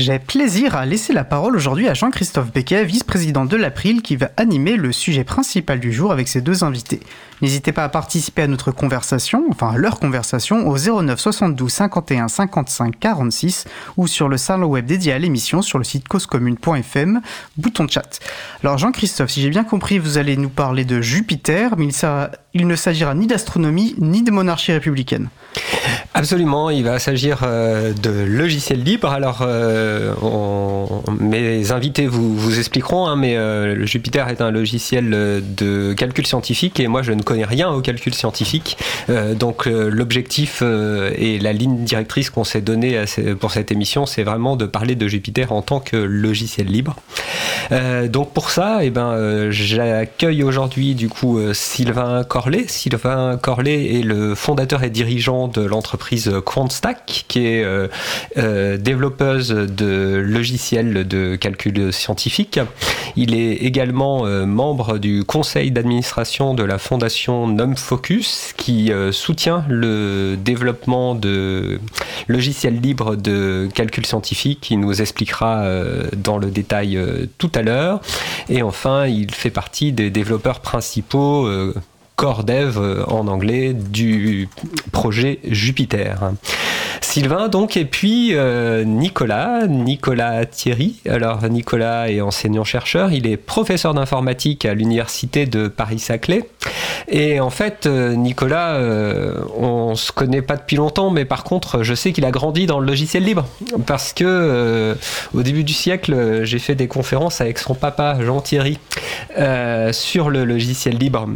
J'ai plaisir à laisser la parole aujourd'hui à Jean-Christophe Becquet, vice-président de l'April, qui va animer le sujet principal du jour avec ses deux invités. N'hésitez pas à participer à notre conversation, enfin à leur conversation, au 09 72 51 55 46 ou sur le salon web dédié à l'émission sur le site causecommune.fm, bouton chat. Alors Jean-Christophe, si j'ai bien compris, vous allez nous parler de Jupiter, mais il, ne s'agira ni d'astronomie ni de monarchie républicaine. Absolument, il va s'agir euh, de logiciels libres. Alors, euh, mes invités vous, expliqueront, hein, mais euh, Jupiter est un logiciel de calcul scientifique et moi je ne connais rien au calcul scientifique. donc, l'objectif et la ligne directrice qu'on s'est donnée pour cette émission, c'est vraiment de parler de Jupiter en tant que logiciel libre. donc, pour ça, eh ben, j'accueille aujourd'hui du coup Sylvain Corlet. Sylvain Corlet est le fondateur et dirigeant de l'entreprise QuantStack, qui est euh, euh, développeuse de logiciels de calcul scientifique. Il est également euh, membre du conseil d'administration de la fondation NumFocus, qui soutient le développement de logiciels libres de calcul scientifique. Il nous expliquera dans le détail tout à l'heure. Et enfin, il fait partie des développeurs principaux dev euh, en anglais du projet Jupiter. Sylvain donc et puis euh, Nicolas, Nicolas Thierry. Alors Nicolas est enseignant-chercheur, il est professeur d'informatique à l'université de Paris-Saclay. Et en fait, euh, Nicolas, euh, on se connaît pas depuis longtemps, mais par contre, je sais qu'il a grandi dans le logiciel libre parce que au début du siècle, j'ai fait des conférences avec son papa Jean Thierry sur le logiciel libre.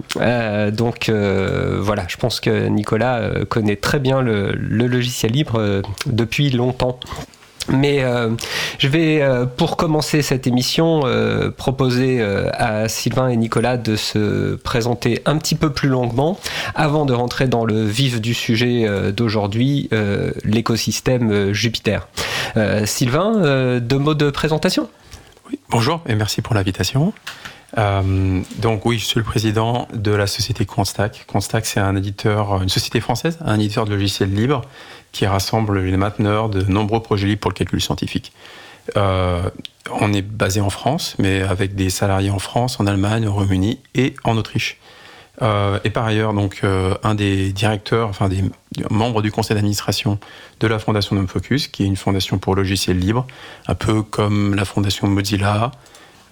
donc voilà, je pense que Nicolas connaît très bien le logiciel libre euh, depuis longtemps. Mais euh, je vais, euh, pour commencer cette émission, proposer à Sylvain et Nicolas de se présenter un petit peu plus longuement avant de rentrer dans le vif du sujet d'aujourd'hui, l'écosystème Jupiter. Sylvain, deux mots de présentation oui, Bonjour et merci pour l'invitation. donc oui, je suis le président de la société Constack. Constack, c'est un éditeur, une société française, un éditeur de logiciels libres qui rassemble les mainteneurs de nombreux projets libres pour le calcul scientifique. Euh, on est basé en France, mais avec des salariés en France, en Allemagne, au Royaume-Uni et en Autriche. Euh, et par ailleurs, donc, euh, un des directeurs, enfin des membres du conseil d'administration de la fondation NumFocus, qui est une fondation pour logiciels libres, un peu comme la fondation Mozilla,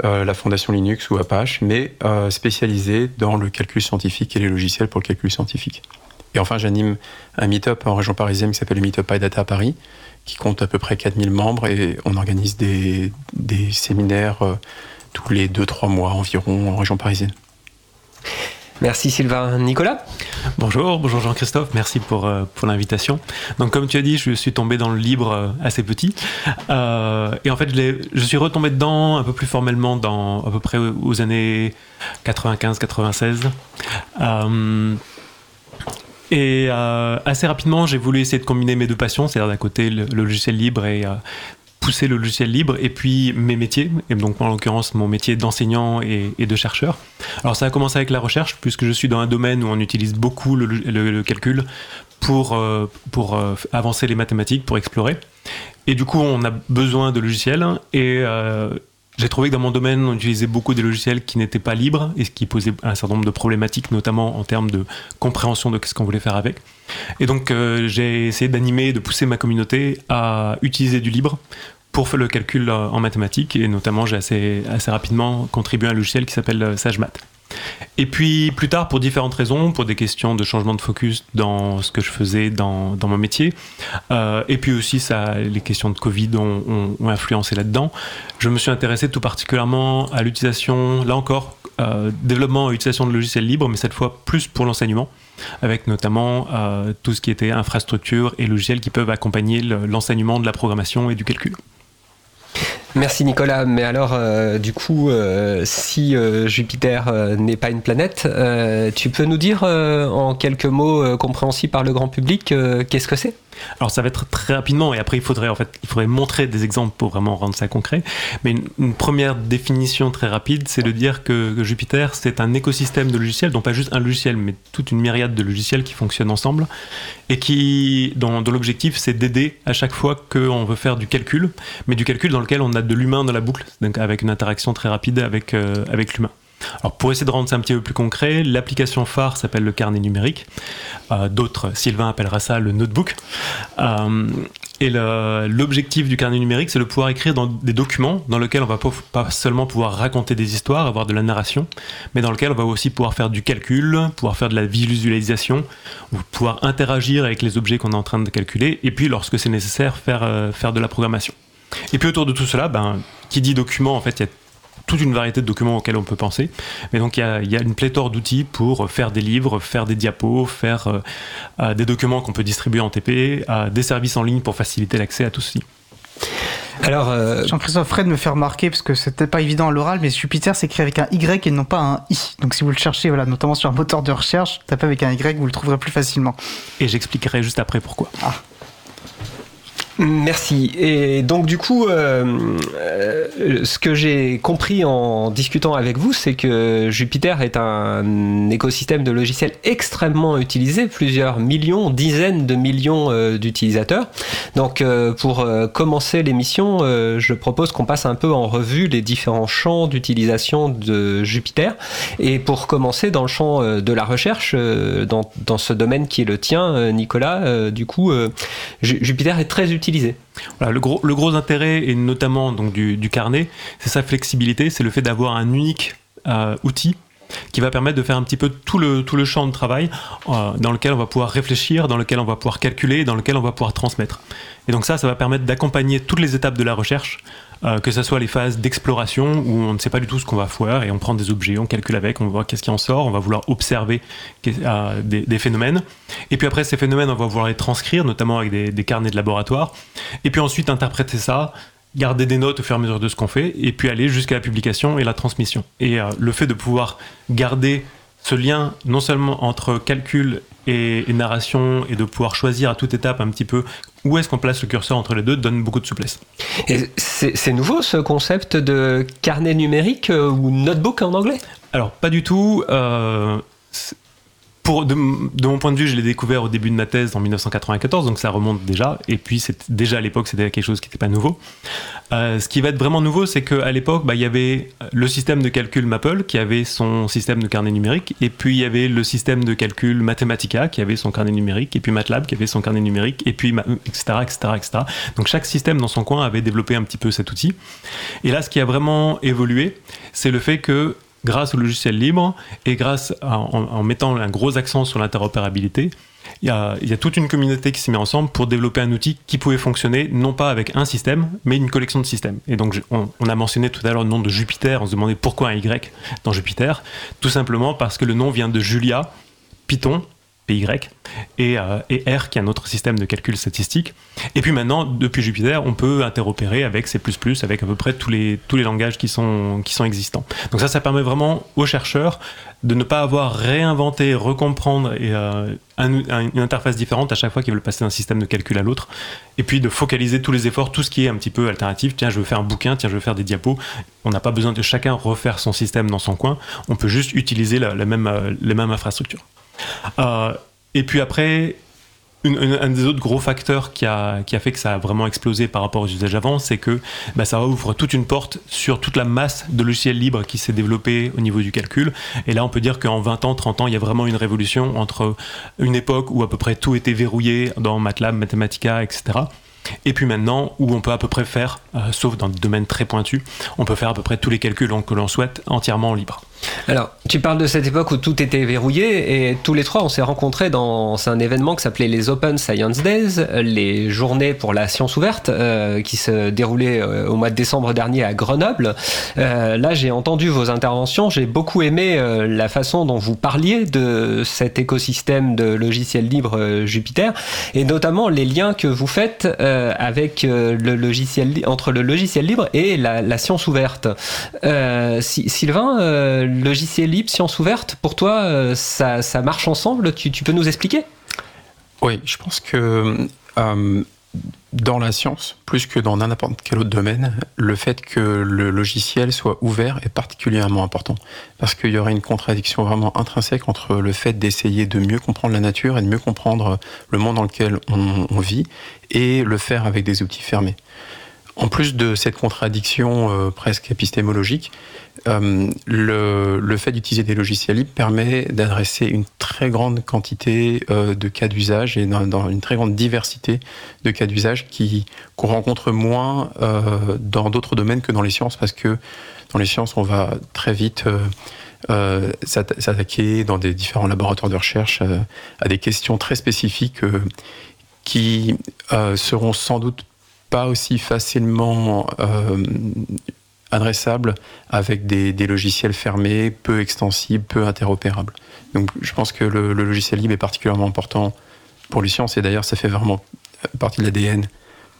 la fondation Linux ou Apache, mais spécialisée dans le calcul scientifique et les logiciels pour le calcul scientifique. Et enfin, j'anime un meet-up en région parisienne qui s'appelle le Meetup iData à Paris, qui compte à peu près 4000 membres et on organise des, séminaires euh, tous les 2-3 mois environ en région parisienne. Merci Sylvain. Nicolas? Bonjour, bonjour Jean-Christophe, merci pour, euh, pour l'invitation. Donc comme tu as dit, je suis tombé dans le libre euh, assez petit. et en fait, je, je, suis retombé dedans un peu plus formellement dans à peu près aux années 95-96. Et euh, assez rapidement, j'ai voulu essayer de combiner mes deux passions, c'est-à-dire d'un côté le, logiciel libre et euh, pousser le logiciel libre, et puis mes métiers, et donc en l'occurrence mon métier d'enseignant et, de chercheur. Alors ça a commencé avec la recherche, puisque je suis dans un domaine où on utilise beaucoup le, calcul pour, euh, pour avancer les mathématiques, pour explorer. Et du coup, on a besoin de logiciels, et j'ai trouvé que dans mon domaine, on utilisait beaucoup des logiciels qui n'étaient pas libres et qui posait un certain nombre de problématiques, notamment en termes de compréhension de ce qu'on voulait faire avec. Et donc, euh, j'ai essayé d'animer, de pousser ma communauté à utiliser du libre pour faire le calcul euh, en mathématiques. Et notamment, j'ai assez, assez rapidement contribué à un logiciel qui s'appelle euh, SageMath. Et puis plus tard, pour différentes raisons, pour des questions de changement de focus dans ce que je faisais dans, mon métier, euh, et puis aussi les questions de Covid ont, ont, influencé là-dedans, je me suis intéressé tout particulièrement à l'utilisation, là encore, euh, développement et utilisation de logiciels libres, mais cette fois plus pour l'enseignement, avec notamment euh, tout ce qui était infrastructure et logiciels qui peuvent accompagner l'enseignement de la programmation et du calcul. Merci Nicolas. Mais alors, euh, du coup, euh, si euh, Jupiter n'est pas une planète, tu peux nous dire en quelques mots compréhensibles par le grand public qu'est-ce que c'est? Alors ça va être très rapidement et après il faudrait en fait il faudrait montrer des exemples pour vraiment rendre ça concret. Mais une, première définition très rapide, c'est de dire que, Jupiter c'est un écosystème de logiciels, donc pas juste un logiciel, mais toute une myriade de logiciels qui fonctionnent ensemble et qui dont, l'objectif c'est d'aider à chaque fois qu'on veut faire du calcul, mais du calcul dans lequel on a de l'humain dans la boucle, donc avec une interaction très rapide avec euh, avec l'humain. Alors pour essayer de rendre ça un petit peu plus concret, l'application phare s'appelle le carnet numérique. Euh, d'autres, Sylvain appellera ça le notebook. Euh, et l'objectif du carnet numérique, c'est de pouvoir écrire dans des documents dans lesquels on va pas seulement pouvoir raconter des histoires, avoir de la narration, mais dans lesquels on va aussi pouvoir faire du calcul, pouvoir faire de la visualisation, pouvoir interagir avec les objets qu'on est en train de calculer, et puis lorsque c'est nécessaire, faire, faire de la programmation. Et puis autour de tout cela, ben, qui dit document, en fait, il y a toute une variété de documents auxquels on peut penser. Mais donc il y a, une pléthore d'outils pour faire des livres, faire des diapos, faire euh, euh, des documents qu'on peut distribuer en TP, des services en ligne pour faciliter l'accès à tout ceci. Alors, euh, Jean-Christophe Fred me fait remarquer, parce que c'était pas évident à l'oral, mais Jupiter s'écrit avec un Y et non pas un I. Donc si vous le cherchez, voilà, notamment sur un moteur de recherche, tapez avec un Y, vous le trouverez plus facilement. Et j'expliquerai juste après pourquoi. Ah. Merci. Et donc du coup, euh, euh, ce que j'ai compris en discutant avec vous, c'est que Jupiter est un écosystème de logiciels extrêmement utilisé, plusieurs millions, dizaines de millions euh, d'utilisateurs. Donc pour commencer l'émission, je propose qu'on passe un peu en revue les différents champs d'utilisation de Jupiter. Et pour commencer dans le champ de la recherche, dans, dans, ce domaine qui est le tien, Nicolas, du coup, Jupiter est très utilisé le, gros, le gros intérêt, et notamment donc, du, carnet, c'est sa flexibilité, c'est le fait d'avoir un unique euh, outil qui va permettre de faire un petit peu tout le, tout le champ de travail euh, dans lequel on va pouvoir réfléchir, dans lequel on va pouvoir calculer, dans lequel on va pouvoir transmettre. Et donc ça, ça va permettre d'accompagner toutes les étapes de la recherche euh, que ce soit les phases d'exploration où on ne sait pas du tout ce qu'on va faire et on prend des objets, on calcule avec, on voit qu'est-ce qui en sort, on va vouloir observer euh, des, phénomènes. Et puis après, ces phénomènes, on va vouloir les transcrire, notamment avec des, carnets de laboratoire. Et puis ensuite, interpréter ça, garder des notes au fur et à mesure de ce qu'on fait, et puis aller jusqu'à la publication et la transmission. Et euh, le fait de pouvoir garder ce lien non seulement entre calcul et, narration et de pouvoir choisir à toute étape un petit peu où est-ce qu'on place le curseur entre les deux donne beaucoup de souplesse. c'est nouveau ce concept de carnet numérique euh, ou notebook en anglais? Alors pas du tout. Euh, pour, de, mon point de vue, je l'ai découvert au début de ma thèse en 1994, donc ça remonte déjà. Et puis, déjà à l'époque, c'était quelque chose qui n'était pas nouveau. Euh, ce qui va être vraiment nouveau, c'est qu'à l'époque, bah, il y avait le système de calcul Maple qui avait son système de carnet numérique, et puis il y avait le système de calcul Mathematica qui avait son carnet numérique, et puis MATLAB qui avait son carnet numérique, et puis etc., etc., etc. Donc chaque système dans son coin avait développé un petit peu cet outil. Et là, ce qui a vraiment évolué, c'est le fait que grâce au logiciel libre et grâce en, mettant un gros accent sur l'interopérabilité, il y, a, toute une communauté qui s'est mise ensemble pour développer un outil qui pouvait fonctionner non pas avec un système, mais une collection de systèmes. Et donc, on, on, a mentionné tout à l'heure le nom de Jupiter, on se demandait pourquoi un Y dans Jupiter. Tout simplement parce que le nom vient de Julia, Python, PY, et, euh, et, R qui est un autre système de calcul statistique. Et puis maintenant, depuis Jupiter, on peut interopérer avec C++, avec à peu près tous les, tous les langages qui sont, qui sont existants. Donc ça, ça permet vraiment aux chercheurs de ne pas avoir réinventé, recomprendre et, euh, une interface différente à chaque fois qu'ils veulent passer d'un système de calcul à l'autre, et puis de focaliser tous les efforts, tout ce qui est un petit peu alternatif. Tiens, je veux faire un bouquin, tiens, je veux faire des diapos. On n'a pas besoin de chacun refaire son système dans son coin. On peut juste utiliser la, même, euh, les mêmes infrastructures. Et puis après, un des autres gros facteurs qui a, fait que ça a vraiment explosé par rapport aux usages avant, c'est que bah, ça ouvre toute une porte sur toute la masse de logiciels libres qui s'est développée au niveau du calcul. Et là, on peut dire qu'en 20 ans, 30 ans, il y a vraiment une révolution entre une époque où à peu près tout était verrouillé dans MATLAB, Mathematica, etc. Et puis maintenant, où on peut à peu près faire, euh, sauf dans des domaines très pointus, on peut faire à peu près tous les calculs que l'on souhaite entièrement en libre. Alors, tu parles de cette époque où tout était verrouillé et tous les trois, on s'est rencontrés dans un événement qui s'appelait les Open Science Days, les journées pour la science ouverte, euh, qui se déroulaient euh, au mois de décembre dernier à Grenoble. Euh, là, j'ai entendu vos interventions, j'ai beaucoup aimé la façon dont vous parliez de cet écosystème de logiciels libres Jupiter et notamment les liens que vous faites avec le logiciel entre le logiciel libre et la, science ouverte. Sylvain, logiciel libre, science ouverte, pour toi, euh, ça, marche ensemble? Tu, peux nous expliquer? Oui, je pense que euh, dans la science, plus que dans n'importe quel autre domaine, le fait que le logiciel soit ouvert est particulièrement important. Parce qu'il y aurait une contradiction vraiment intrinsèque entre le fait d'essayer de mieux comprendre la nature et de mieux comprendre le monde dans lequel on vit et le faire avec des outils fermés. En plus de cette contradiction euh, presque épistémologique, euh, le, fait d'utiliser des logiciels libres permet d'adresser une très grande quantité euh, de cas d'usage et dans, une très grande diversité de cas d'usage qu'on rencontre moins dans d'autres domaines que dans les sciences, parce que dans les sciences, on va très vite s'attaquer dans des différents laboratoires de recherche à des questions très spécifiques qui seront sans doute pas aussi facilement euh, adressable avec des, logiciels fermés, peu extensibles, peu interopérables. Donc je pense que le, logiciel libre est particulièrement important pour les sciences et d'ailleurs ça fait vraiment partie de l'ADN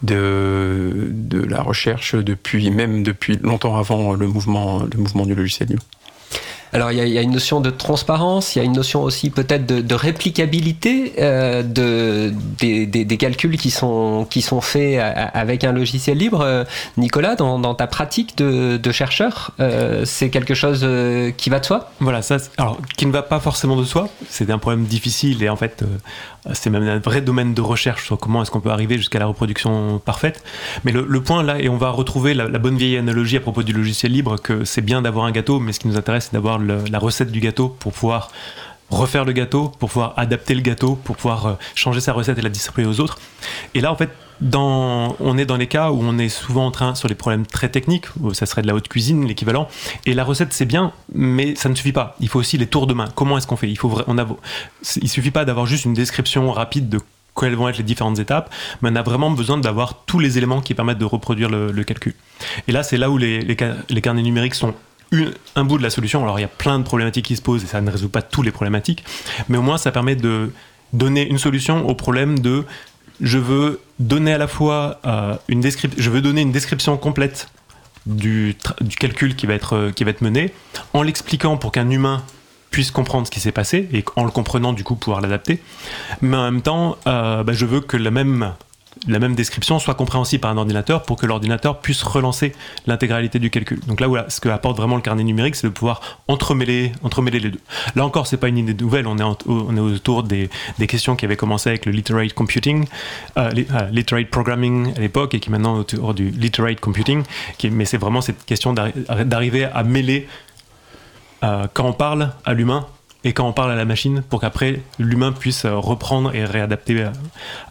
de, la recherche depuis même depuis longtemps avant le mouvement du logiciel libre. Alors il y, a une notion de transparence, il y a une notion aussi peut-être de, réplicabilité euh, de, des, calculs qui sont, qui sont faits avec un logiciel libre. Euh, Nicolas, dans, ta pratique de, chercheur, euh, c'est quelque chose qui va de soi? Voilà, ça, alors qui ne va pas forcément de soi, c'est un problème difficile et en fait c'est même un vrai domaine de recherche sur comment est-ce qu'on peut arriver jusqu'à la reproduction parfaite. Mais le, point là, et on va retrouver la, bonne vieille analogie à propos du logiciel libre, que c'est bien d'avoir un gâteau, mais ce qui nous intéresse, c'est d'avoir la recette du gâteau pour pouvoir refaire le gâteau, pour pouvoir adapter le gâteau, pour pouvoir euh, changer sa recette et la distribuer aux autres. Et là, en fait, on est dans les cas où on est souvent en train sur les problèmes très techniques, où ça serait de la haute cuisine, l'équivalent. Et la recette, c'est bien, mais ça ne suffit pas. Il faut aussi les tours de main. Comment est-ce qu'on fait? Il faut, il suffit pas d'avoir juste une description rapide de quelles vont être les différentes étapes, mais on a vraiment besoin d'avoir tous les éléments qui permettent de reproduire le, calcul. Et là, c'est là où les, carnets numériques sont un bout de la solution. Alors, il y a plein de problématiques qui se posent et ça ne résout pas toutes les problématiques, mais au moins, ça permet de donner une solution au problème de je veux donner à la fois euh, une description, je veux donner une description complète du, calcul qui va être, qui va être mené, en l'expliquant pour qu'un humain puisse comprendre ce qui s'est passé et en le comprenant du coup pouvoir l'adapter. Mais en même temps, euh, bah, je veux que la même la même description soit compréhensible par un ordinateur pour que l'ordinateur puisse relancer l'intégralité du calcul. Donc là, voilà, ce que apporte vraiment le carnet numérique, c'est de pouvoir entremêler, entremêler les deux. Là encore, c'est pas une idée nouvelle, on est, on est autour des, des, questions qui avaient commencé avec le literate computing, euh, euh, literate programming à l'époque, et qui maintenant autour du literate computing, mais c'est vraiment cette question d'arriver à mêler euh, quand on parle à l'humain et quand on parle à la machine pour qu'après l'humain puisse euh, reprendre et réadapter euh,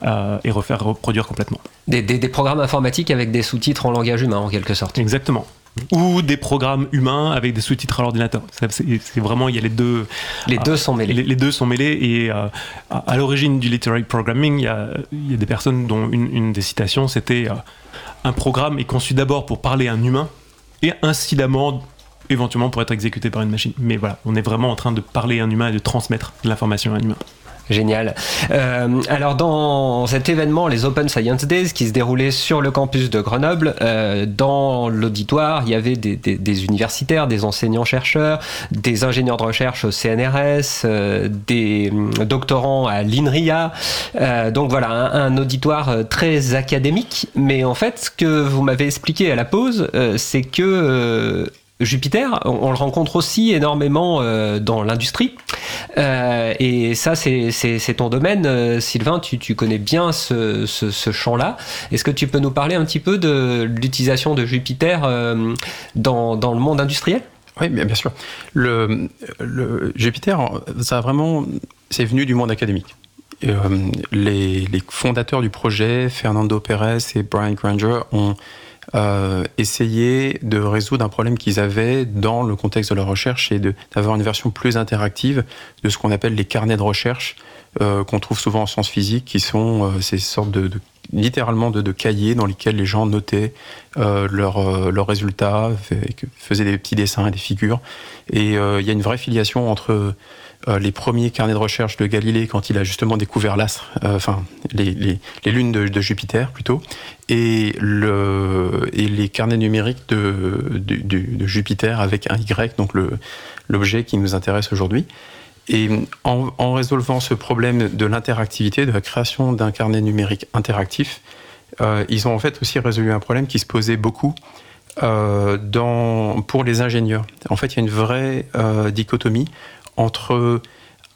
euh, et refaire reproduire complètement. Des, programmes informatiques avec des sous-titres en langage humain en quelque sorte. Exactement. Ou des programmes humains avec des sous-titres à l'ordinateur. C'est vraiment, il y a les deux. Les deux sont mêlés. Les, deux sont mêlés et à, l'origine du literary programming, il y, a, il y a des personnes dont une, une des citations c'était un programme est conçu d'abord pour parler à un humain et incidemment éventuellement pour être exécuté par une machine. Mais voilà, on est vraiment en train de parler à un humain et de transmettre l'information à un humain. Génial. Euh, alors dans cet événement, les Open Science Days, qui se déroulait sur le campus de Grenoble, euh, dans l'auditoire, il y avait des, universitaires, des enseignants-chercheurs, des ingénieurs de recherche au CNRS, euh, des doctorants à l'INRIA. donc voilà, un, auditoire très académique. Mais en fait, ce que vous m'avez expliqué à la pause, c'est que Jupiter, on, le rencontre aussi énormément euh, dans l'industrie. Euh, et ça, c'est ton domaine. Euh, Sylvain, tu, connais bien ce, champ-là. Est-ce que tu peux nous parler un petit peu de l'utilisation de Jupiter dans, le monde industriel? Oui, bien, sûr. Le, Jupiter, ça vraiment, c'est venu du monde académique. les, fondateurs du projet, Fernando Pérez et Brian Granger, ont euh, essayer de résoudre un problème qu'ils avaient dans le contexte de leur recherche et d'avoir une version plus interactive de ce qu'on appelle les carnets de recherche euh, qu'on trouve souvent en sciences physiques, qui sont euh, ces sortes de, littéralement de, cahiers dans lesquels les gens notaient euh, leurs leur résultats, faisaient des petits dessins et des figures. Et il y a une vraie filiation entre les premiers carnets de recherche de Galilée quand il a justement découvert l'astre, euh, enfin les, lunes de, Jupiter plutôt, et, le, et les carnets numériques de, Jupiter avec un Y, donc l'objet qui nous intéresse aujourd'hui. Et en, résolvant ce problème de l'interactivité, de la création d'un carnet numérique interactif, euh, ils ont en fait aussi résolu un problème qui se posait beaucoup euh, pour les ingénieurs. En fait, il y a une vraie euh, dichotomie entre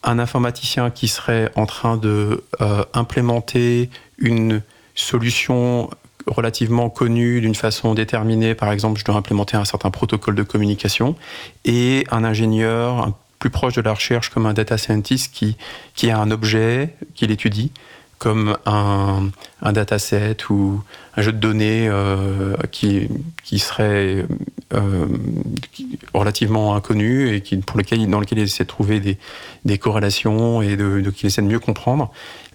un informaticien qui serait en train de euh, implémenter une solution relativement connue d'une façon déterminée, par exemple, je dois implémenter un certain protocole de communication, et un ingénieur plus proche de la recherche comme un data scientist qui, qui a un objet qu'il étudie comme un, un, dataset ou un jeu de données euh, qui, qui, serait euh, relativement inconnu et qui, pour lequel, dans lequel il essaie de trouver des, des corrélations et de, de, qu'il essaie de mieux comprendre.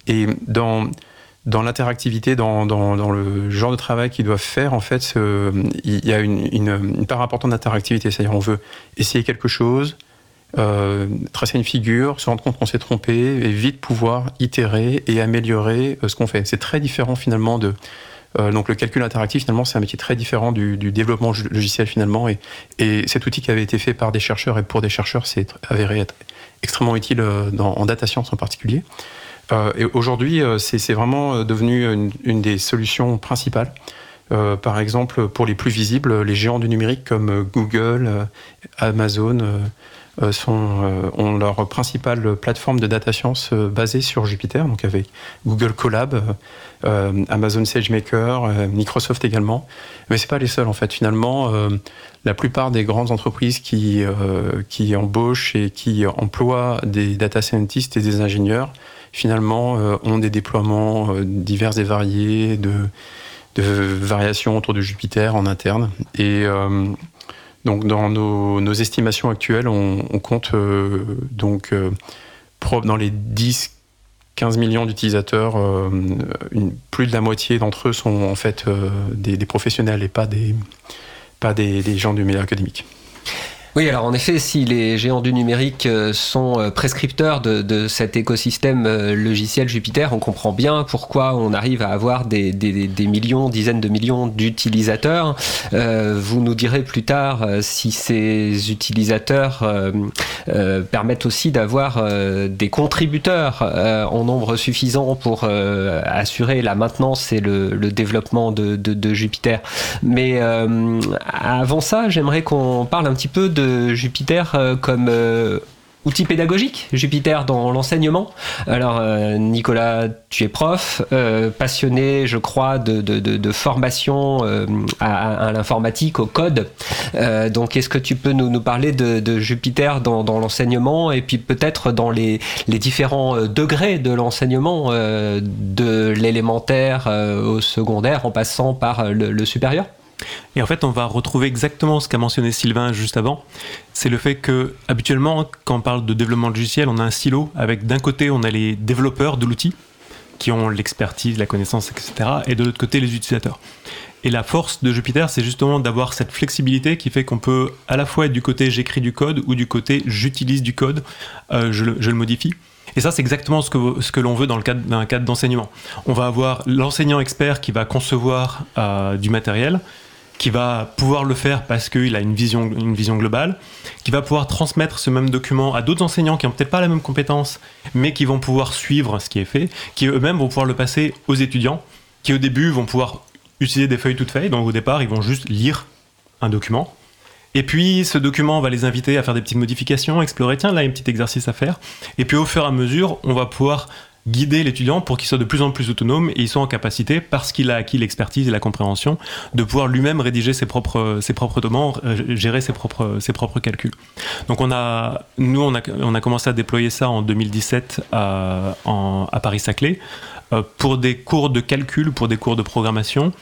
Et dans, dans l'interactivité, dans, dans, le genre de travail qu'ils doivent faire, en fait, il y a une, une, une part importante d'interactivité. C'est-à-dire, on veut essayer quelque chose, euh, tracer une figure, se rendre compte qu'on s'est trompé et vite pouvoir itérer et améliorer euh, ce qu'on fait. C'est très différent finalement de euh, donc le calcul interactif finalement c'est un métier très différent du, développement logiciel finalement et, et, cet outil qui avait été fait par des chercheurs et pour des chercheurs c'est avéré être extrêmement utile en data science en particulier. Et aujourd'hui c'est vraiment devenu une, des solutions principales. Par exemple, pour les plus visibles, les géants du numérique comme Google, Amazon, sont, euh, ont leur principale plateforme de data science euh, basée sur Jupiter, donc avec Google Colab, Amazon SageMaker, Microsoft également. Mais c'est pas les seuls en fait. Finalement, la plupart des grandes entreprises qui, qui embauchent et qui emploient des data scientists et des ingénieurs, finalement, ont des déploiements divers et variés de, de variations autour de Jupiter en interne. Et donc dans nos, estimations actuelles, on, compte euh, donc euh, dans les 10 15 millions d'utilisateurs, euh, plus de la moitié d'entre eux sont en fait des, des, professionnels et pas des, pas des, des gens du milieu académique. Oui, alors en effet, si les géants du numérique euh, sont euh, prescripteurs de, cet écosystème euh, logiciel Jupiter, on comprend bien pourquoi on arrive à avoir des, des, des millions, dizaines de millions d'utilisateurs. Vous nous direz plus tard si ces utilisateurs permettent aussi d'avoir des contributeurs en nombre suffisant pour assurer la maintenance et le, le développement de, de, de, Jupiter. Mais avant ça, j'aimerais qu'on parle un petit peu de Jupiter euh, comme euh, outil pédagogique, Jupiter dans l'enseignement. Alors euh, Nicolas, tu es prof, passionné, je crois, de, formation à, l'informatique, au code. Donc est-ce que tu peux nous, parler de, Jupiter dans, l'enseignement et puis peut-être dans les, différents degrés de l'enseignement, de l'élémentaire au secondaire en passant par le supérieur? Et en fait, on va retrouver exactement ce qu'a mentionné Sylvain juste avant. C'est le fait que, habituellement, quand on parle de développement logiciel, on a un silo avec d'un côté, on a les développeurs de l'outil qui ont l'expertise, la connaissance, etc. Et de l'autre côté, les utilisateurs. Et la force de Jupiter, c'est justement d'avoir cette flexibilité qui fait qu'on peut à la fois être du côté j'écris du code ou du côté j'utilise du code, euh, je, le, je, le, modifie. Et ça, c'est exactement ce que, ce que l'on veut dans le cadre d'un cadre d'enseignement. On va avoir l'enseignant expert qui va concevoir euh, du matériel, qui va pouvoir le faire parce qu'il a une vision, une vision globale, qui va pouvoir transmettre ce même document à d'autres enseignants qui n'ont peut-être pas la même compétence, mais qui vont pouvoir suivre ce qui est fait, qui eux-mêmes vont pouvoir le passer aux étudiants, qui au début vont pouvoir utiliser des feuilles toutes faites, donc au départ ils vont juste lire un document, et puis, ce document va les inviter à faire des petites modifications, explorer, tiens, là, il y a un petit exercice à faire. Et puis, au fur et à mesure, on va pouvoir guider l'étudiant pour qu'il soit de plus en plus autonome et il soit en capacité, parce qu'il a acquis l'expertise et la compréhension, de pouvoir lui-même rédiger ses propres, ses propres documents, euh, gérer ses propres, ses propres calculs. Donc on a, nous, on a, on a commencé à déployer ça en 2017 à, à Paris-Saclay. Euh, pour des cours de calcul, pour des cours de programmation.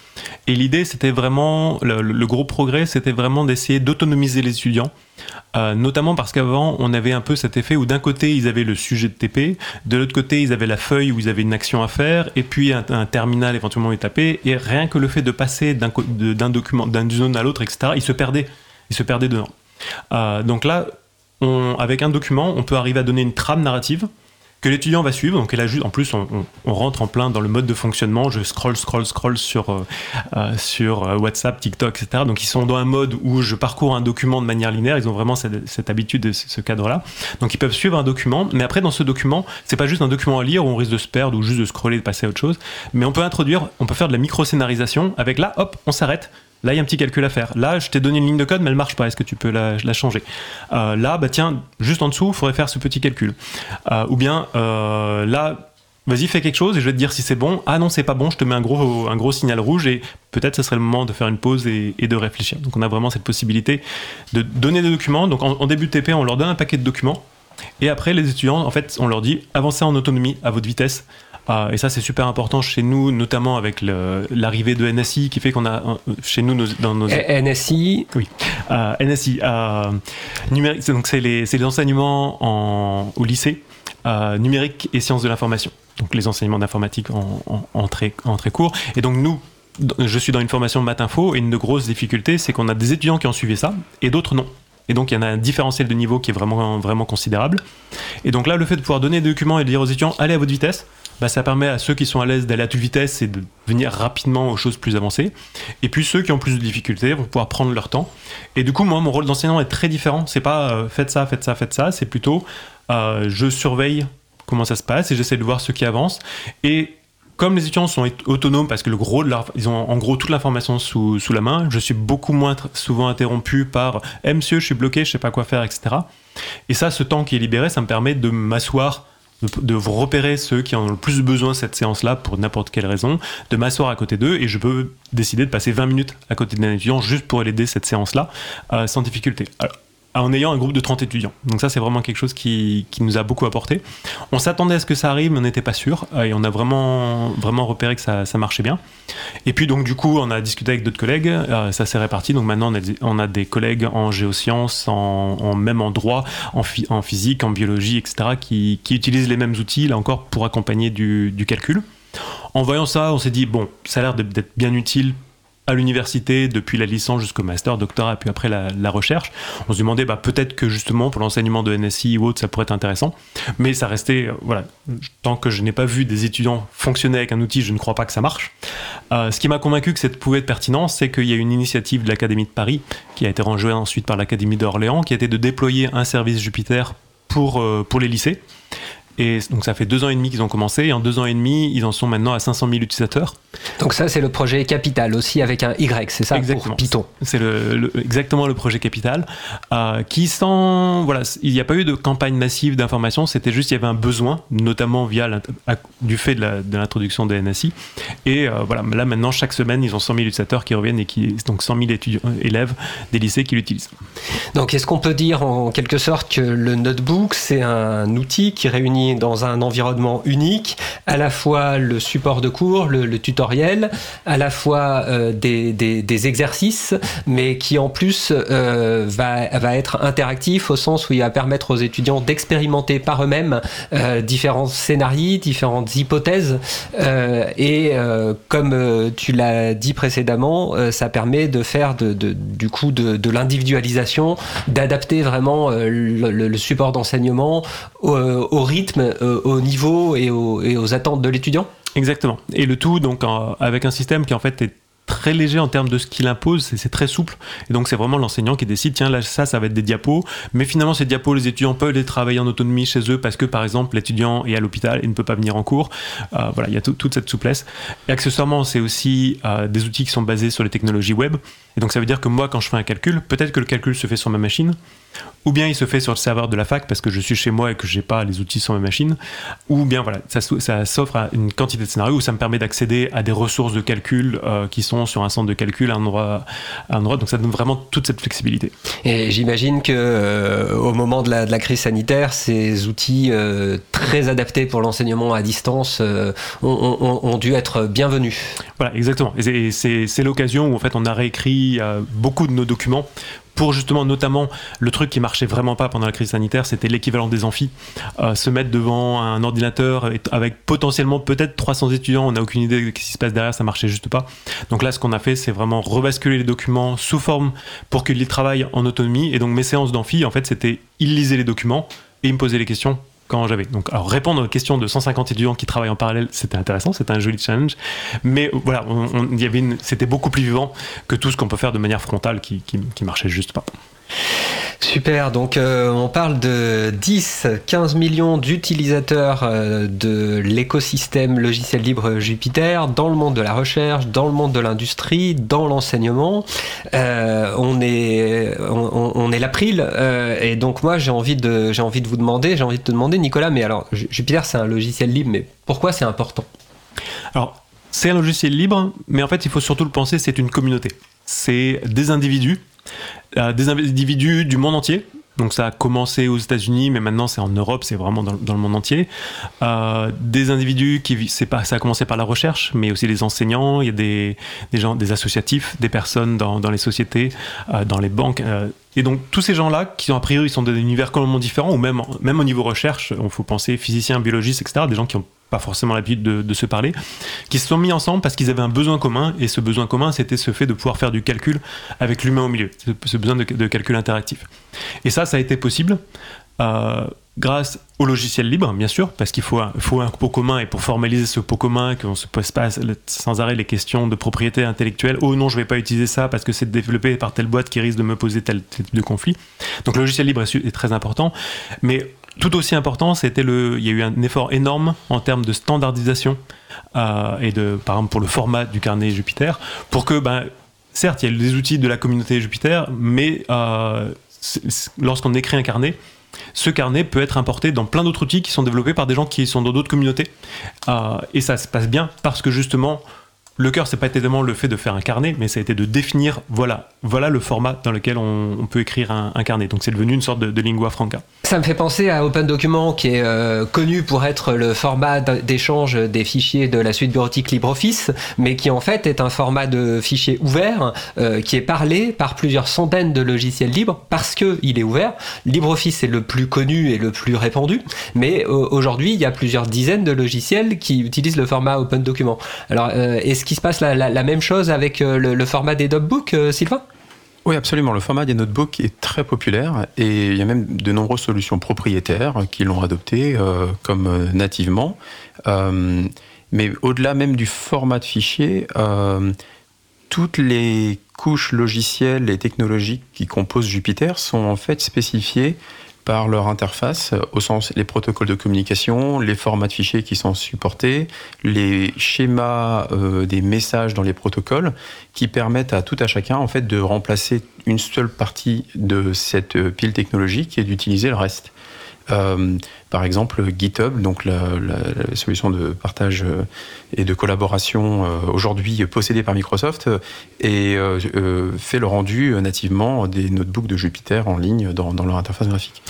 Et l'idée, c'était vraiment, le, gros progrès, c'était vraiment d'essayer d'autonomiser les étudiants, euh, notamment parce qu'avant, on avait un peu cet effet où d'un côté, ils avaient le sujet de TP, de l'autre côté, ils avaient la feuille où ils avaient une action à faire, et puis un, terminal éventuellement étapé, et rien que le fait de passer d'un document, d'une zone à l'autre, etc., ils se perdaient, ils se perdaient dedans. Euh, donc là, avec un document, on peut arriver à donner une trame narrative que l'étudiant va suivre. Donc, elle a juste, en plus, on, rentre en plein dans le mode de fonctionnement. Je scroll, scroll, scroll sur, euh, euh, sur euh, WhatsApp, TikTok, etc. Donc, ils sont dans un mode où je parcours un document de manière linéaire. Ils ont vraiment cette, habitude de ce cadre-là. Donc, ils peuvent suivre un document. Mais après, dans ce document, c'est pas juste un document à lire où on risque de se perdre ou juste de scroller, de passer à autre chose. Mais on peut introduire, on peut faire de la micro-scénarisation avec là, hop, on s'arrête Là, il y a un petit calcul à faire. Là, je t'ai donné une ligne de code, mais elle marche pas. Est-ce que tu peux la, changer? Euh, Là, bah tiens, juste en dessous, il faudrait faire ce petit calcul. Euh, ou bien, euh, là, vas-y, fais quelque chose et je vais te dire si c'est bon. Ah non, c'est pas bon, je te mets un gros, un gros signal rouge et peut-être ce serait le moment de faire une pause et, de réfléchir. Donc, on a vraiment cette possibilité de donner des documents. Donc, en, en début de TP, on leur donne un paquet de documents. Et après, les étudiants, en fait, on leur dit avancez en autonomie à votre vitesse. Ah, et ça, c'est super important chez nous, notamment avec l'arrivée de NSI, qui fait qu'on a chez nous dans nos. NSI Oui. Euh, NSI. Euh, numérique, donc, c'est les, les, enseignements en, au lycée, euh, numérique et sciences de l'information. Donc, les enseignements d'informatique en, en, très, en très court. Et donc, nous, je suis dans une formation de maths info et une de grosses difficultés, c'est qu'on a des étudiants qui ont suivi ça et d'autres non. Et donc, il y en a un différentiel de niveau qui est vraiment, considérable. Et donc là, le fait de pouvoir donner des documents et de dire aux étudiants, allez à votre vitesse, bah, ça permet à ceux qui sont à l'aise d'aller à toute vitesse et de venir rapidement aux choses plus avancées. Et puis ceux qui ont plus de difficultés vont pouvoir prendre leur temps. Et du coup, moi, mon rôle d'enseignant est très différent. C'est pas euh, faites ça, faites ça, faites ça. C'est plutôt euh, je surveille comment ça se passe et j'essaie de voir ce qui avance. Et comme les étudiants sont autonomes parce que le gros de ils ont en gros toute l'information sous, la main, je suis beaucoup moins souvent interrompu par eh, monsieur, je suis bloqué, je sais pas quoi faire, etc. Et ça, ce temps qui est libéré, ça me permet de m'asseoir de, repérer ceux qui en ont le plus besoin cette séance-là pour n'importe quelle raison, de m'asseoir à côté d'eux et je peux décider de passer 20 minutes à côté d'un étudiant juste pour l'aider cette séance-là euh, sans difficulté en ayant un groupe de 30 étudiants. Donc ça, c'est vraiment quelque chose qui, nous a beaucoup apporté. On s'attendait à ce que ça arrive, mais on n'était pas sûr. Et on a vraiment, vraiment repéré que ça, marchait bien. Et puis, donc, du coup, on a discuté avec d'autres collègues. Euh, ça s'est réparti. Donc maintenant, on a, des, collègues en géosciences, en, même en droit, en, en, physique, en biologie, etc., qui, utilisent les mêmes outils, là encore, pour accompagner du, du calcul. En voyant ça, on s'est dit, bon, ça a l'air d'être bien utile à l'université depuis la licence jusqu'au master, doctorat, puis après la, recherche. On se demandait bah, peut-être que justement pour l'enseignement de NSI ou autre, ça pourrait être intéressant. Mais ça restait, euh, voilà, tant que je n'ai pas vu des étudiants fonctionner avec un outil, je ne crois pas que ça marche. Euh, ce qui m'a convaincu que ça pouvait être pertinent, c'est qu'il y a une initiative de l'Académie de Paris, qui a été rejointe ensuite par l'Académie d'Orléans, qui été de déployer un service Jupiter pour, euh, pour les lycées. Et donc ça fait deux ans et demi qu'ils ont commencé, et en deux ans et demi, ils en sont maintenant à 500 000 utilisateurs. Donc ça, c'est le projet Capital aussi avec un Y, c'est ça Exactement. Pour Python. C'est le, exactement le projet Capital, euh, qui sent, voilà, il n'y a pas eu de campagne massive d'information, c'était juste il y avait un besoin, notamment via du fait de l'introduction de, NSI. Et euh, voilà, là maintenant chaque semaine, ils ont 100 000 utilisateurs qui reviennent et qui donc 100 000 étudiants, élèves des lycées qui l'utilisent. Donc est-ce qu'on peut dire en quelque sorte que le notebook c'est un outil qui réunit dans un environnement unique, à la fois le support de cours, le, tutoriel, à la fois euh, des, exercices, mais qui en plus euh, va, être interactif au sens où il va permettre aux étudiants d'expérimenter par eux-mêmes euh, différents scénarios, différentes hypothèses. et comme tu l'as dit précédemment, ça permet de faire de, du coup de, l'individualisation, d'adapter vraiment le, support d'enseignement au rythme euh, au niveau et aux, attentes de l'étudiant? Exactement. Et le tout, donc, avec un système qui en fait est très léger en termes de ce qu'il impose, c'est très souple. Et donc c'est vraiment l'enseignant qui décide, tiens là ça, ça va être des diapos, mais finalement ces diapos, les étudiants peuvent les travailler en autonomie chez eux parce que par exemple l'étudiant est à l'hôpital et ne peut pas venir en cours. Euh, voilà, il y a toute cette souplesse. Et accessoirement, c'est aussi euh, des outils qui sont basés sur les technologies web. Et donc ça veut dire que moi quand je fais un calcul, peut-être que le calcul se fait sur ma machine, ou bien il se fait sur le serveur de la fac parce que je suis chez moi et que j'ai pas les outils sur ma machine, ou bien voilà, ça, ça s'offre à une quantité de scénarios où ça me permet d'accéder à des ressources de calcul euh, qui sont sur un centre de calcul à un endroit, à un endroit donc ça donne vraiment toute cette flexibilité. Et j'imagine que euh, au moment de la, de la, crise sanitaire, ces outils euh, très adaptés pour l'enseignement à distance ont, dû être bienvenus. Voilà, exactement. Et c'est l'occasion où en fait on a réécrit beaucoup de nos documents pour justement notamment le truc qui marchait vraiment pas pendant la crise sanitaire, c'était l'équivalent des amphis. Euh, se mettre devant un ordinateur avec potentiellement peut-être 300 étudiants, on n'a aucune idée de ce qui se passe derrière, ça marchait juste pas. Donc là, ce qu'on a fait, c'est vraiment rebasculer les documents sous forme pour qu'ils travaillent en autonomie. Et donc mes séances d'amphi, en fait, c'était ils lisaient les documents et ils me posaient les questions quand j'avais. Donc, alors répondre aux questions de 150 étudiants qui travaillent en parallèle, c'était intéressant, c'était un joli challenge. Mais voilà, y avait c'était beaucoup plus vivant que tout ce qu'on peut faire de manière frontale qui, qui, qui marchait juste pas. Super, donc euh, on parle de 10-15 millions d'utilisateurs euh, de l'écosystème logiciel libre Jupiter dans le monde de la recherche, dans le monde de l'industrie, dans l'enseignement. Euh, on est, on, est l'April, et donc moi j'ai envie, de, j'ai envie de vous demander, j'ai envie de te demander Nicolas, mais alors Jupiter c'est un logiciel libre, mais pourquoi c'est important? Alors c'est un logiciel libre, mais en fait il faut surtout le penser, c'est une communauté. C'est des individus euh, des individus du monde entier. Donc ça a commencé aux États-Unis, mais maintenant c'est en Europe, c'est vraiment dans, le monde entier. Euh, des individus qui, c'est pas, ça a commencé par la recherche, mais aussi des enseignants, il y a des, gens, des associatifs, des personnes dans, les sociétés, euh, dans les banques. Et donc tous ces gens-là, qui sont a priori sont des univers complètement différents, ou même, même au niveau recherche, il faut penser physiciens, biologistes, etc., des gens qui ont pas forcément l'habitude de, se parler, qui se sont mis ensemble parce qu'ils avaient un besoin commun, et ce besoin commun, c'était ce fait de pouvoir faire du calcul avec l'humain au milieu, ce, besoin de, calcul interactif. Et ça, ça a été possible euh, grâce au logiciel libre, bien sûr, parce qu'il faut, un pot commun, et pour formaliser ce pot commun, qu'on se pose pas sans arrêt les questions de propriété intellectuelle, oh non, je vais pas utiliser ça parce que c'est développé par telle boîte qui risque de me poser tel type de conflit. Donc le logiciel libre est, est très important, mais tout aussi important, c'était le, il y a eu un effort énorme en termes de standardisation euh, et de, par exemple, pour le format du carnet Jupiter, pour que, ben, certes, il y a des outils de la communauté Jupiter, mais euh, lorsqu'on écrit un carnet, ce carnet peut être importé dans plein d'autres outils qui sont développés par des gens qui sont dans d'autres communautés. Euh, et ça se passe bien parce que justement, le cœur, c'est pas tellement le fait de faire un carnet, mais ça a été de définir, voilà, voilà le format dans lequel on, peut écrire un, carnet. Donc c'est devenu une sorte de, lingua franca. Ça me fait penser à Open Document, qui est euh, connu pour être le format d'échange des fichiers de la suite bureautique LibreOffice, mais qui en fait est un format de fichier ouvert euh, qui est parlé par plusieurs centaines de logiciels libres parce que il est ouvert. LibreOffice est le plus connu et le plus répandu, mais aujourd'hui il y a plusieurs dizaines de logiciels qui utilisent le format Open Document. Alors euh, est-ce qui se passe la, même chose avec euh, le, format des notebooks, euh, Sylvain? Oui, absolument. Le format des notebooks est très populaire et il y a même de nombreuses solutions propriétaires qui l'ont adopté euh, comme nativement. mais au-delà même du format de fichier, toutes les couches logicielles et technologiques qui composent Jupiter sont en fait spécifiées par leur interface, au sens les protocoles de communication, les formats de fichiers qui sont supportés, les schémas euh, des messages dans les protocoles, qui permettent à tout à chacun en fait de remplacer une seule partie de cette euh, pile technologique et d'utiliser le reste. Euh, par exemple, GitHub, donc la, solution de partage euh, et de collaboration euh, aujourd'hui possédée par Microsoft, et fait le rendu nativement des notebooks de Jupyter en ligne dans, leur interface graphique.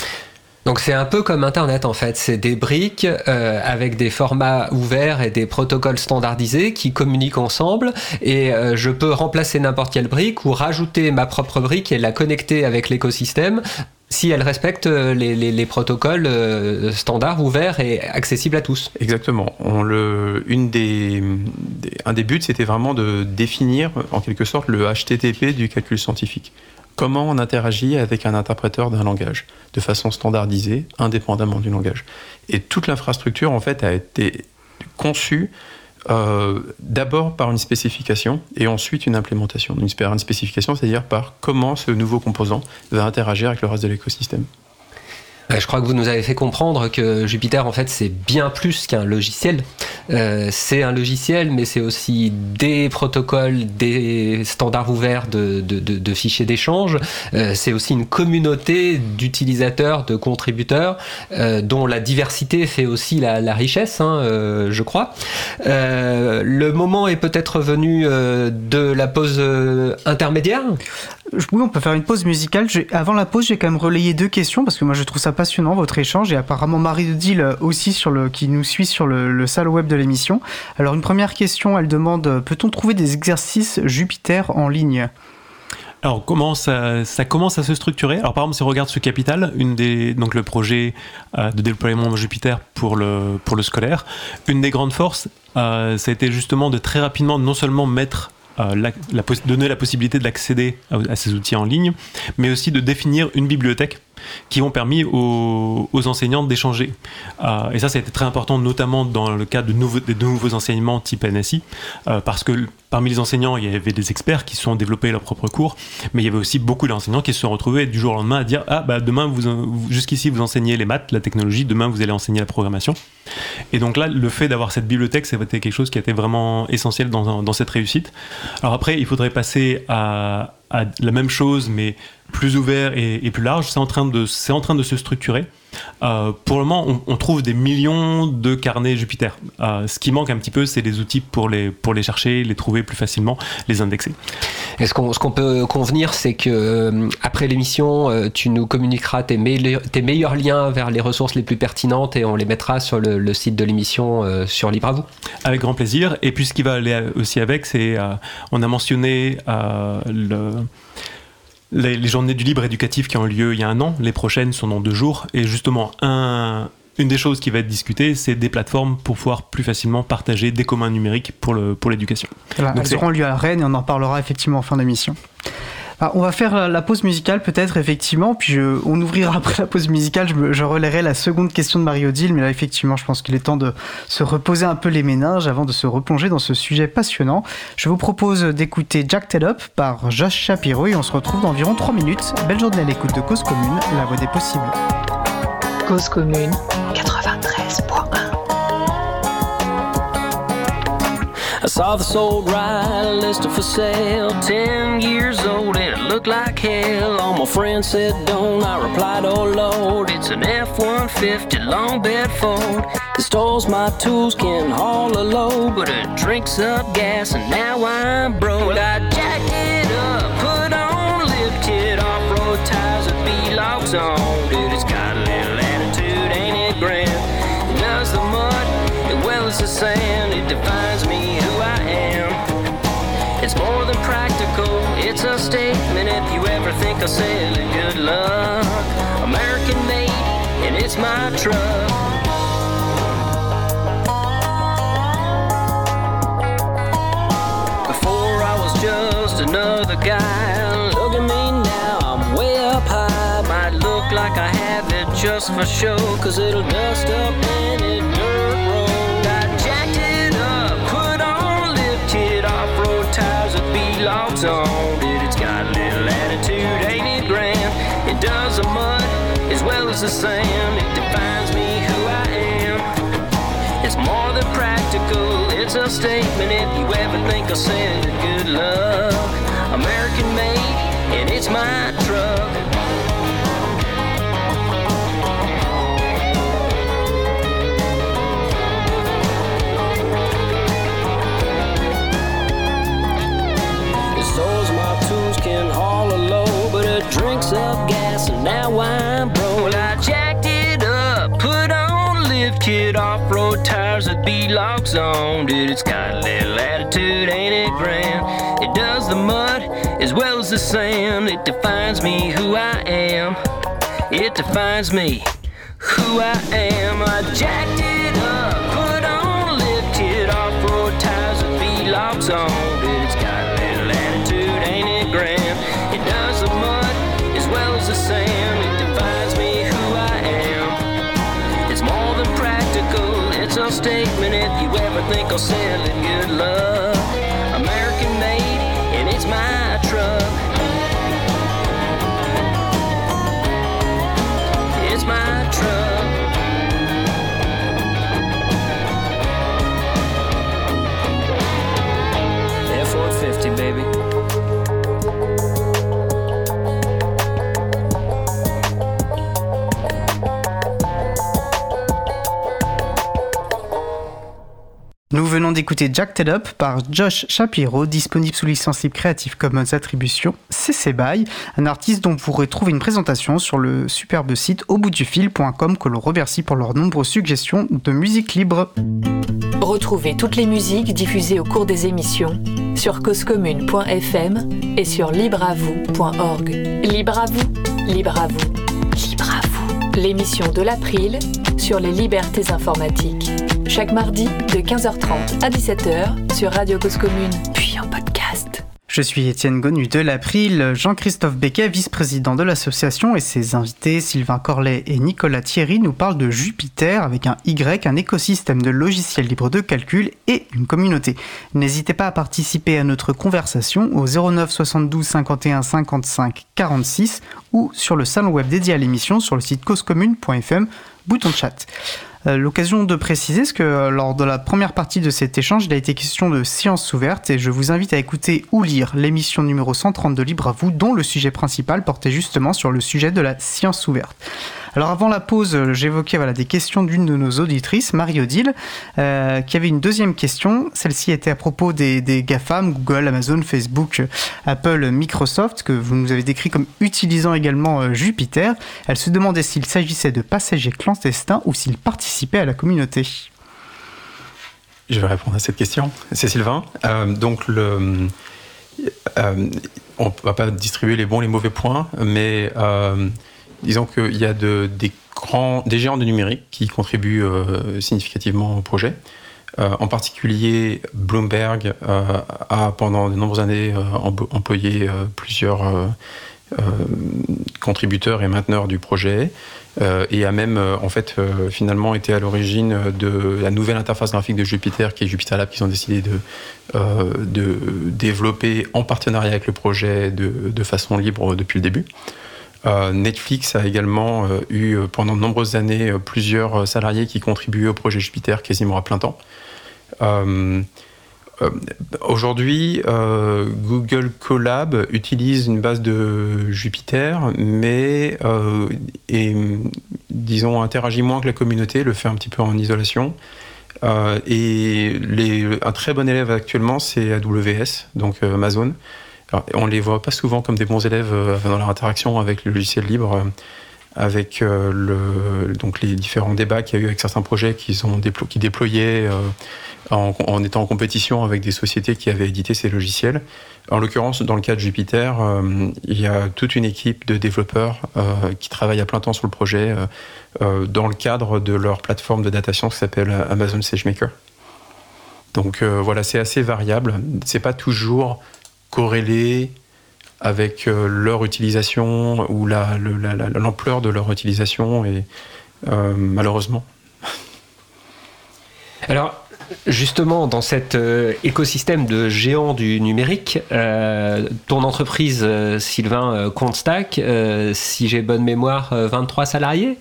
Donc c'est un peu comme Internet en fait, c'est des briques avec des formats ouverts et des protocoles standardisés qui communiquent ensemble et je peux remplacer n'importe quelle brique ou rajouter ma propre brique et la connecter avec l'écosystème si elle respecte euh, les, protocoles euh, standards, ouverts et accessibles à tous. Exactement. Une des, un des buts, c'était vraiment de définir en quelque sorte le HTTP du calcul scientifique. Comment on interagit avec un interpréteur d'un langage? De façon standardisée, indépendamment du langage. Et toute l'infrastructure, en fait, a été conçue euh, d'abord par une spécification et ensuite une implémentation. Une, une spécification, c'est-à-dire par comment ce nouveau composant va interagir avec le reste de l'écosystème. Euh, je crois que vous nous avez fait comprendre que Jupiter, en fait, c'est bien plus qu'un logiciel. Euh, c'est un logiciel, mais c'est aussi des protocoles, des standards ouverts de, fichiers d'échange. Euh, c'est aussi une communauté d'utilisateurs, de contributeurs, dont la diversité fait aussi la, richesse, hein, je crois. Le moment est peut-être venu de la pause intermédiaire oui, on peut faire une pause musicale. Avant la pause, j'ai quand même relayé deux questions parce que moi je trouve ça passionnant votre échange et apparemment Marie de Dille aussi qui nous suit sur le, le salle web de l'émission. Alors une première question, elle demande peut-on trouver des exercices Jupiter en ligne? Alors comment ça, commence à se structurer? Alors par exemple, si on regarde ce Capital, une des, donc le projet euh, de déploiement Jupiter pour le, pour le scolaire, une des grandes forces, euh, ça a été justement de très rapidement non seulement mettre euh, la, donner la possibilité d'accéder à, ces outils en ligne, mais aussi de définir une bibliothèque qui ont permis aux, enseignants d'échanger. et ça, ça a été très important, notamment dans le cas de nouveaux, enseignements type NSI, parce que Parmi les enseignants, il y avait des experts qui se sont développés leurs propres cours, mais il y avait aussi beaucoup d'enseignants qui se sont retrouvés du jour au lendemain à dire Ah, bah demain, jusqu'ici, vous enseignez les maths, la technologie, demain, vous allez enseigner la programmation. Et donc là, le fait d'avoir cette bibliothèque, ça a été quelque chose qui a été vraiment essentiel dans, cette réussite. Alors après, il faudrait passer à la même chose, mais plus ouvert et, plus large. C'est en, train de, c'est en train de se structurer. Euh, pour le moment, on, trouve des millions de carnets Jupiter. Euh, ce qui manque un petit peu, c'est des outils pour les, pour les chercher, les trouver plus facilement, les indexer. Et ce qu'on, ce qu'on peut convenir, c'est que euh, après l'émission, tu nous communiqueras tes, tes, meilleurs liens vers les ressources les plus pertinentes et on les mettra sur le, site de l'émission sur Libre à vous. Avec grand plaisir. Et puis ce qui va aller aussi avec, c'est on a mentionné le les, journées du libre éducatif qui ont eu lieu il y a un an, les prochaines sont dans deux jours. Et justement, un, une des choses qui va être discutée, c'est des plateformes pour pouvoir plus facilement partager des communs numériques pour l'éducation. Pour elles auront lieu à Rennes et on en parlera effectivement en fin d'émission. Ah, on va faire la pause musicale peut-être effectivement, puis on ouvrira après la pause musicale, je, relayerai la seconde question de Marie-Odile, mais là effectivement je pense qu'il est temps de se reposer un peu les méninges avant de se replonger dans ce sujet passionnant. Je vous propose d'écouter Jack Up par Josh Shapiro et on se retrouve dans environ 3 minutes. Belle journée à l'écoute de Cause Commune, la voix des possibles. Cause Commune 93.1 saw the sold ride listed for sale, 10 years old, and it looked like hell. All my friends said don't, I replied, oh lord, it's an F 150 long bed Ford. It stores my tools, can haul a load, but it drinks up gas, and now I'm broke. Well, I jacked it up, put on lifted off road tires with B locks on. Dude, it's got a little attitude, ain't it grand? It does the mud as well as the sand, it defines me it's a statement if you ever think I'll sell. Good luck. American made, and it's my truck. Before I was just another guy. Look at me now, I'm way up high. Might look like I have it just for show, cause it'll dust up it's a statement if you ever think I'll send it. Good luck. American made, and it's my truck. With locks on. Dude, it's got a little attitude, ain't it grand? It does the mud as well as the sand. It defines me who I am. It defines me who I am. I jacked it up, put on a lift kit, off road tires with B locks on. Statement if you ever think I'll sell. Good luck. Venons d'écouter Jacked Up par Josh Shapiro, disponible sous licence libre Creative Commons Attribution CC BY, un artiste dont vous pourrez trouver une présentation sur le superbe site auboutdufil.com que l'on remercie pour leurs nombreuses suggestions de musique libre. Retrouvez toutes les musiques diffusées au cours des émissions sur causecommune.fm et sur libreavoue.org. Libre à vous, libre vous, libre vous. L'émission de l'April sur les libertés informatiques. Chaque mardi de 15h30 à 17h sur Radio Cause Commune, puis en podcast. Je suis Étienne Gonu de l'April, Jean-Christophe Becquet, vice-président de l'association, et ses invités Sylvain Corlet et Nicolas Thierry nous parlent de Jupiter avec un Y, un écosystème de logiciels libres de calcul et une communauté. N'hésitez pas à participer à notre conversation au 09 72 51 55 46 ou sur le salon web dédié à l'émission sur le site causecommune.fm, bouton chat. Euh, L'occasion de préciser ce que euh, lors de la première partie de cet échange, il a été question de sciences ouvertes et je vous invite à écouter ou lire l'émission numéro 130 de Libre à vous, dont le sujet principal portait justement sur le sujet de la science ouverte. Alors avant la pause, euh, j'évoquais des questions d'une de nos auditrices, Marie-Odile, euh, qui avait une deuxième question. Celle-ci était à propos des, GAFAM, Google, Amazon, Facebook, Apple, Microsoft, que vous nous avez décrit comme utilisant également euh, Jupiter. Elle se demandait s'il s'agissait de passagers clandestins ou s'ils participaient à la communauté. Je vais répondre à cette question. C'est Sylvain. Euh, donc, le, euh, on ne va pas distribuer les bons et les mauvais points, mais euh, disons qu'il y a de, des, grands, des géants de numérique qui contribuent euh, significativement au projet. Euh, en particulier, Bloomberg euh, a pendant de nombreuses années employé plusieurs contributeurs et mainteneurs du projet et a même en fait finalement été à l'origine de la nouvelle interface graphique de Jupiter qui est Jupiter Lab qu'ils ont décidé de, développer en partenariat avec le projet de façon libre depuis le début. Euh, Netflix a également euh, eu euh, pendant de nombreuses années plusieurs salariés qui contribuaient au projet Jupiter quasiment à plein temps. Aujourd'hui, Google Colab utilise une base de Jupiter, mais disons interagit moins que la communauté, le fait un petit peu en isolation. Et un très bon élève actuellement, c'est AWS, donc Amazon. Alors, on les voit pas souvent comme des bons élèves euh, dans leur interaction avec le logiciel libre, euh, avec euh, donc les différents débats qu'il y a eu avec certains projets qui, sont déplo- qui déployaient en, étant en compétition avec des sociétés qui avaient édité ces logiciels. En l'occurrence, dans le cas de Jupiter, il y a toute une équipe de développeurs qui travaillent à plein temps sur le projet dans le cadre de leur plateforme de datation qui s'appelle Amazon SageMaker. Donc voilà, c'est assez variable. C'est pas toujours corrélé avec euh, leur utilisation ou la- le- la- l'ampleur de leur utilisation et euh, malheureusement. Alors, justement, dans cet euh, écosystème de géants du numérique, euh, ton entreprise, euh, Sylvain euh, si j'ai bonne mémoire, euh, 23 salariés.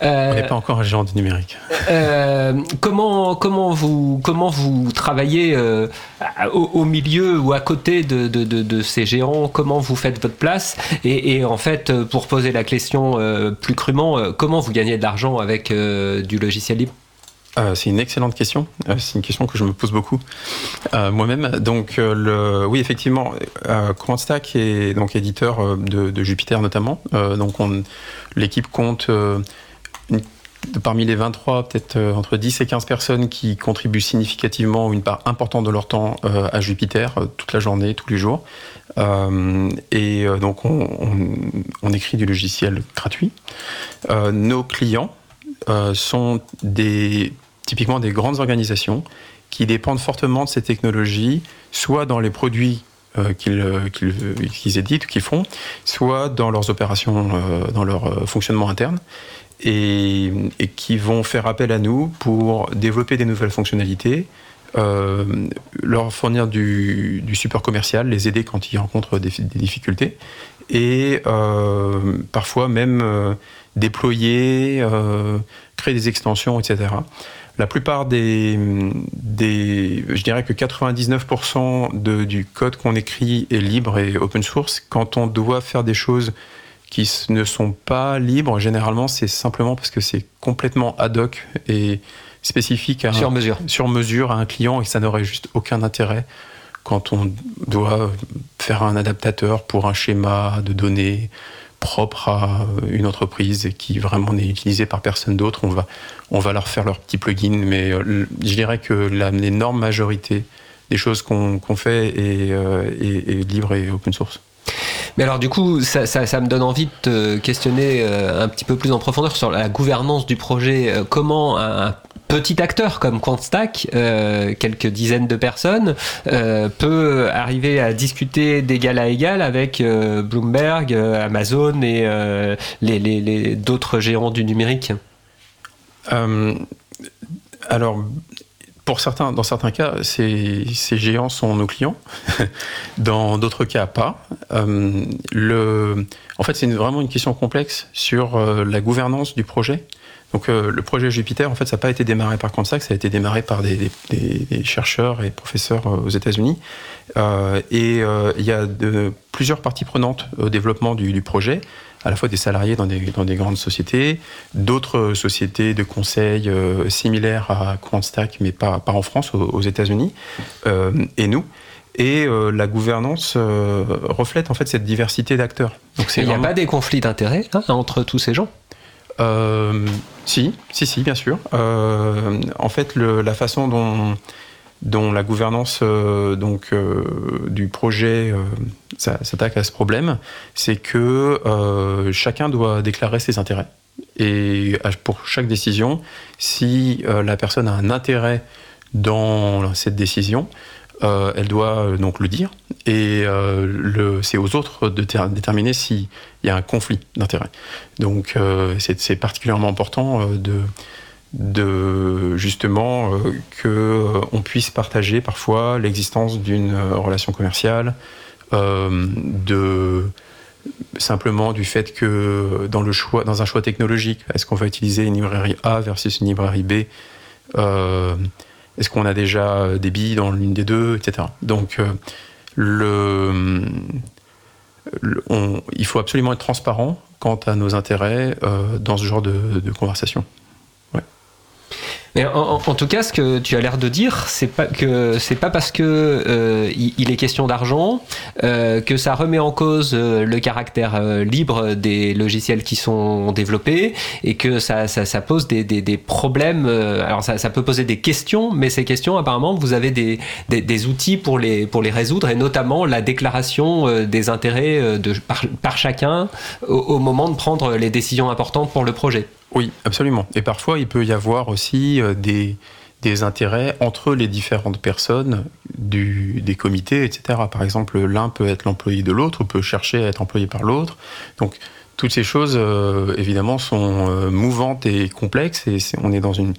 On n'est pas encore un géant du numérique. comment, comment, vous, comment vous travaillez au, au milieu ou à côté de, de- de- de ces géants? Comment vous faites votre place? Et, et en fait, pour poser la question plus crûment, comment vous gagnez de l'argent avec du logiciel libre? Euh, c'est une excellente question. Euh, c'est une question que je me pose beaucoup euh, moi-même. Donc, oui, effectivement, CommandStack est donc éditeur de, Jupiter notamment. Donc, on- l'équipe compte parmi les 23, peut-être entre 10 et 15 personnes qui contribuent significativement ou une part importante de leur temps à Jupiter, toute la journée, tous les jours. Et donc, on, écrit du logiciel gratuit. Nos clients sont des, typiquement des grandes organisations qui dépendent fortement de ces technologies, soit dans les produits euh, qu'ils euh, qu'ils, euh, éditent, qu'ils font, soit dans leurs opérations, dans leur fonctionnement interne, et, qui vont faire appel à nous pour développer des nouvelles fonctionnalités, leur fournir du, du support commercial, les aider quand ils rencontrent des, difficultés, et parfois même déployer, créer des extensions, etc. La plupart des, des je dirais que 99% de, du code qu'on écrit est libre et open source. Quand on doit faire des choses qui ne sont pas libres, généralement c'est simplement parce que c'est complètement ad hoc et spécifique à Sur mesure. sur mesure à un client et que ça n'aurait juste aucun intérêt quand on doit faire un adaptateur pour un schéma de données propre à une entreprise et qui vraiment n'est utilisé par personne d'autre. On va, on va leur faire leur petit plugin, mais euh, je dirais que l'énorme majorité des choses qu'on fait est, euh, est- libre et open source. Mais alors du coup, ça, ça- ça me donne envie de te questionner euh, un petit peu plus en profondeur sur la gouvernance du projet. Comment un petit acteur comme Quantstack, euh, quelques dizaines de personnes, euh, peut arriver à discuter d'égal à égal avec euh, Bloomberg, Amazon et les, les- d'autres géants du numérique alors, pour certains, dans certains cas, ces, géants sont nos clients. dans d'autres cas, pas. En fait, c'est vraiment une question complexe sur la gouvernance du projet. Donc, euh, le projet Jupiter, en fait, ça n'a pas été démarré par Quantstack, ça a été démarré par des, des- des- des chercheurs et professeurs euh, aux États-Unis. Euh, et euh, il y a de, plusieurs parties prenantes au développement du, du projet, à la fois des salariés dans des, dans des grandes sociétés, d'autres sociétés de conseil similaires à Quantstack, mais pas, pas en France, aux, aux États-Unis, et nous. Et euh, la gouvernance euh, reflète en fait cette diversité d'acteurs. Donc Il n'y a vraiment- pas des conflits d'intérêts hein, entre tous ces gens? Euh, si, si, si, bien sûr. Euh, en fait, la façon dont, la gouvernance euh, donc, du projet s'attaque à ce problème, c'est que chacun doit déclarer ses intérêts. Et pour chaque décision, si la personne a un intérêt dans cette décision, euh, elle doit euh, donc le dire. Et euh, c'est aux autres de ter- déterminer s'il y a un conflit d'intérêts. Donc c'est particulièrement important de, justement euh, que euh, on puisse partager parfois l'existence d'une relation commerciale, de simplement du fait que dans le choix, dans un choix technologique, est-ce qu'on va utiliser une librairie A versus une librairie B Est-ce qu'on a déjà des billes dans l'une des deux, etc. Donc euh, on- il faut absolument être transparent quant à nos intérêts euh, dans ce genre de conversation. En, tout cas, ce que tu as l'air de dire, c'est pas que c'est pas parce que euh, il, est question d'argent euh, que ça remet en cause euh, le caractère libre des logiciels qui sont développés et que ça, pose des, problèmes. alors ça, peut poser des questions, mais ces questions, apparemment, vous avez des, outils pour les pour les résoudre et notamment la déclaration des intérêts de par, chacun au moment de prendre les décisions importantes pour le projet. Oui, absolument. Et parfois, il peut y avoir aussi euh, des, des intérêts entre les différentes personnes du, des comités, etc. Par exemple, l'un peut être l'employé de l'autre, peut chercher à être employé par l'autre. Donc, toutes ces choses, euh, évidemment, sont euh, mouvantes et complexes. Et on est dans une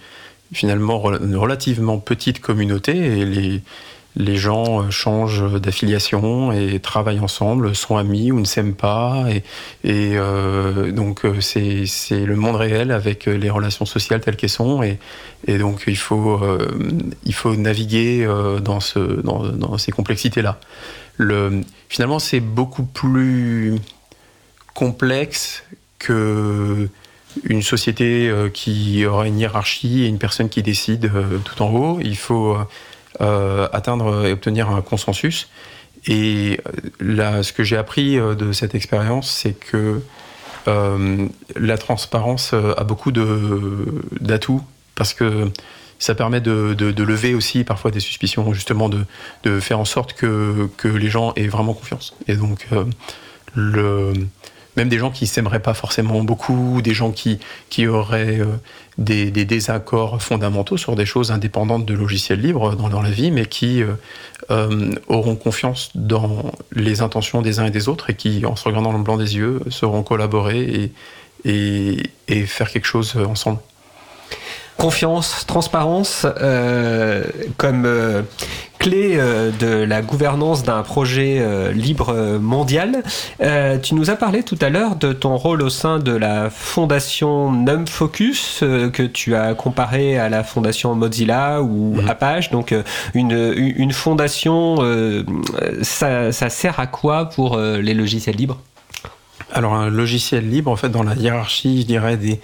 finalement relativement petite communauté et les, les gens euh, changent d'affiliation et travaillent ensemble, sont amis ou ne s'aiment pas. Et, euh, donc, euh, c'est le monde réel avec les relations sociales telles qu'elles sont. Et, donc, il faut, naviguer dans, ce, dans, dans ces complexités-là. Le- Finalement, c'est beaucoup plus complexe que une société qui aurait une hiérarchie et une personne qui décide tout en haut. Il faut atteindre et obtenir un consensus. Et euh, ce que j'ai appris euh, de cette expérience, c'est que euh, la transparence euh, a beaucoup d'atouts parce que ça permet de, lever aussi parfois des suspicions, justement de, faire en sorte que, les gens aient vraiment confiance. Et donc, euh, le, même des gens qui s'aimeraient pas forcément beaucoup, des gens qui, qui auraient euh, des, désaccords fondamentaux sur des choses indépendantes de logiciels libres dans, dans la vie, mais qui euh, euh, auront confiance dans les intentions des uns et des autres et qui, en se regardant dans le blanc des yeux, sauront collaborer et faire quelque chose ensemble. Confiance, transparence, euh, comme euh, clé euh, de la gouvernance d'un projet libre mondial. Tu nous as parlé tout à l'heure de ton rôle au sein de la fondation Num Focus euh, que tu as comparé à la fondation Mozilla ou Mhm. Apache. Donc une, une fondation, ça, ça sert à quoi pour les logiciels libres? Alors un logiciel libre, en fait, dans la hiérarchie, je dirais, des,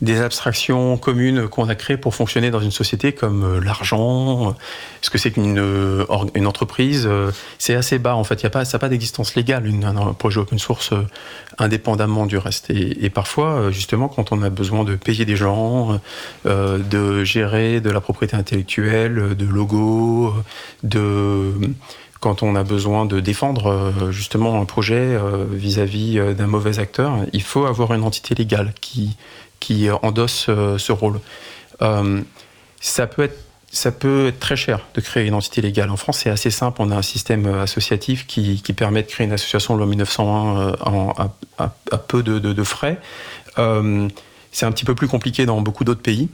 des abstractions communes qu'on a créées pour fonctionner dans une société comme euh, l'argent, euh, ce que c'est qu'une euh, une entreprise. C'est assez bas en fait. Y a pas, ça n'a pas d'existence légale un projet open source indépendamment du reste. Et, parfois, justement, quand on a besoin de payer des gens, de gérer de la propriété intellectuelle, de logos, de quand on a besoin de défendre justement un projet vis-à-vis d'un mauvais acteur, il faut avoir une entité légale qui, qui endosse euh, ce rôle. Euh, ça peut être très cher de créer une entité légale. En France, c'est assez simple. On a un système euh, associatif qui, permet de créer une association loi 1901 euh, en, à, peu de, frais. C'est un petit peu plus compliqué dans beaucoup d'autres pays.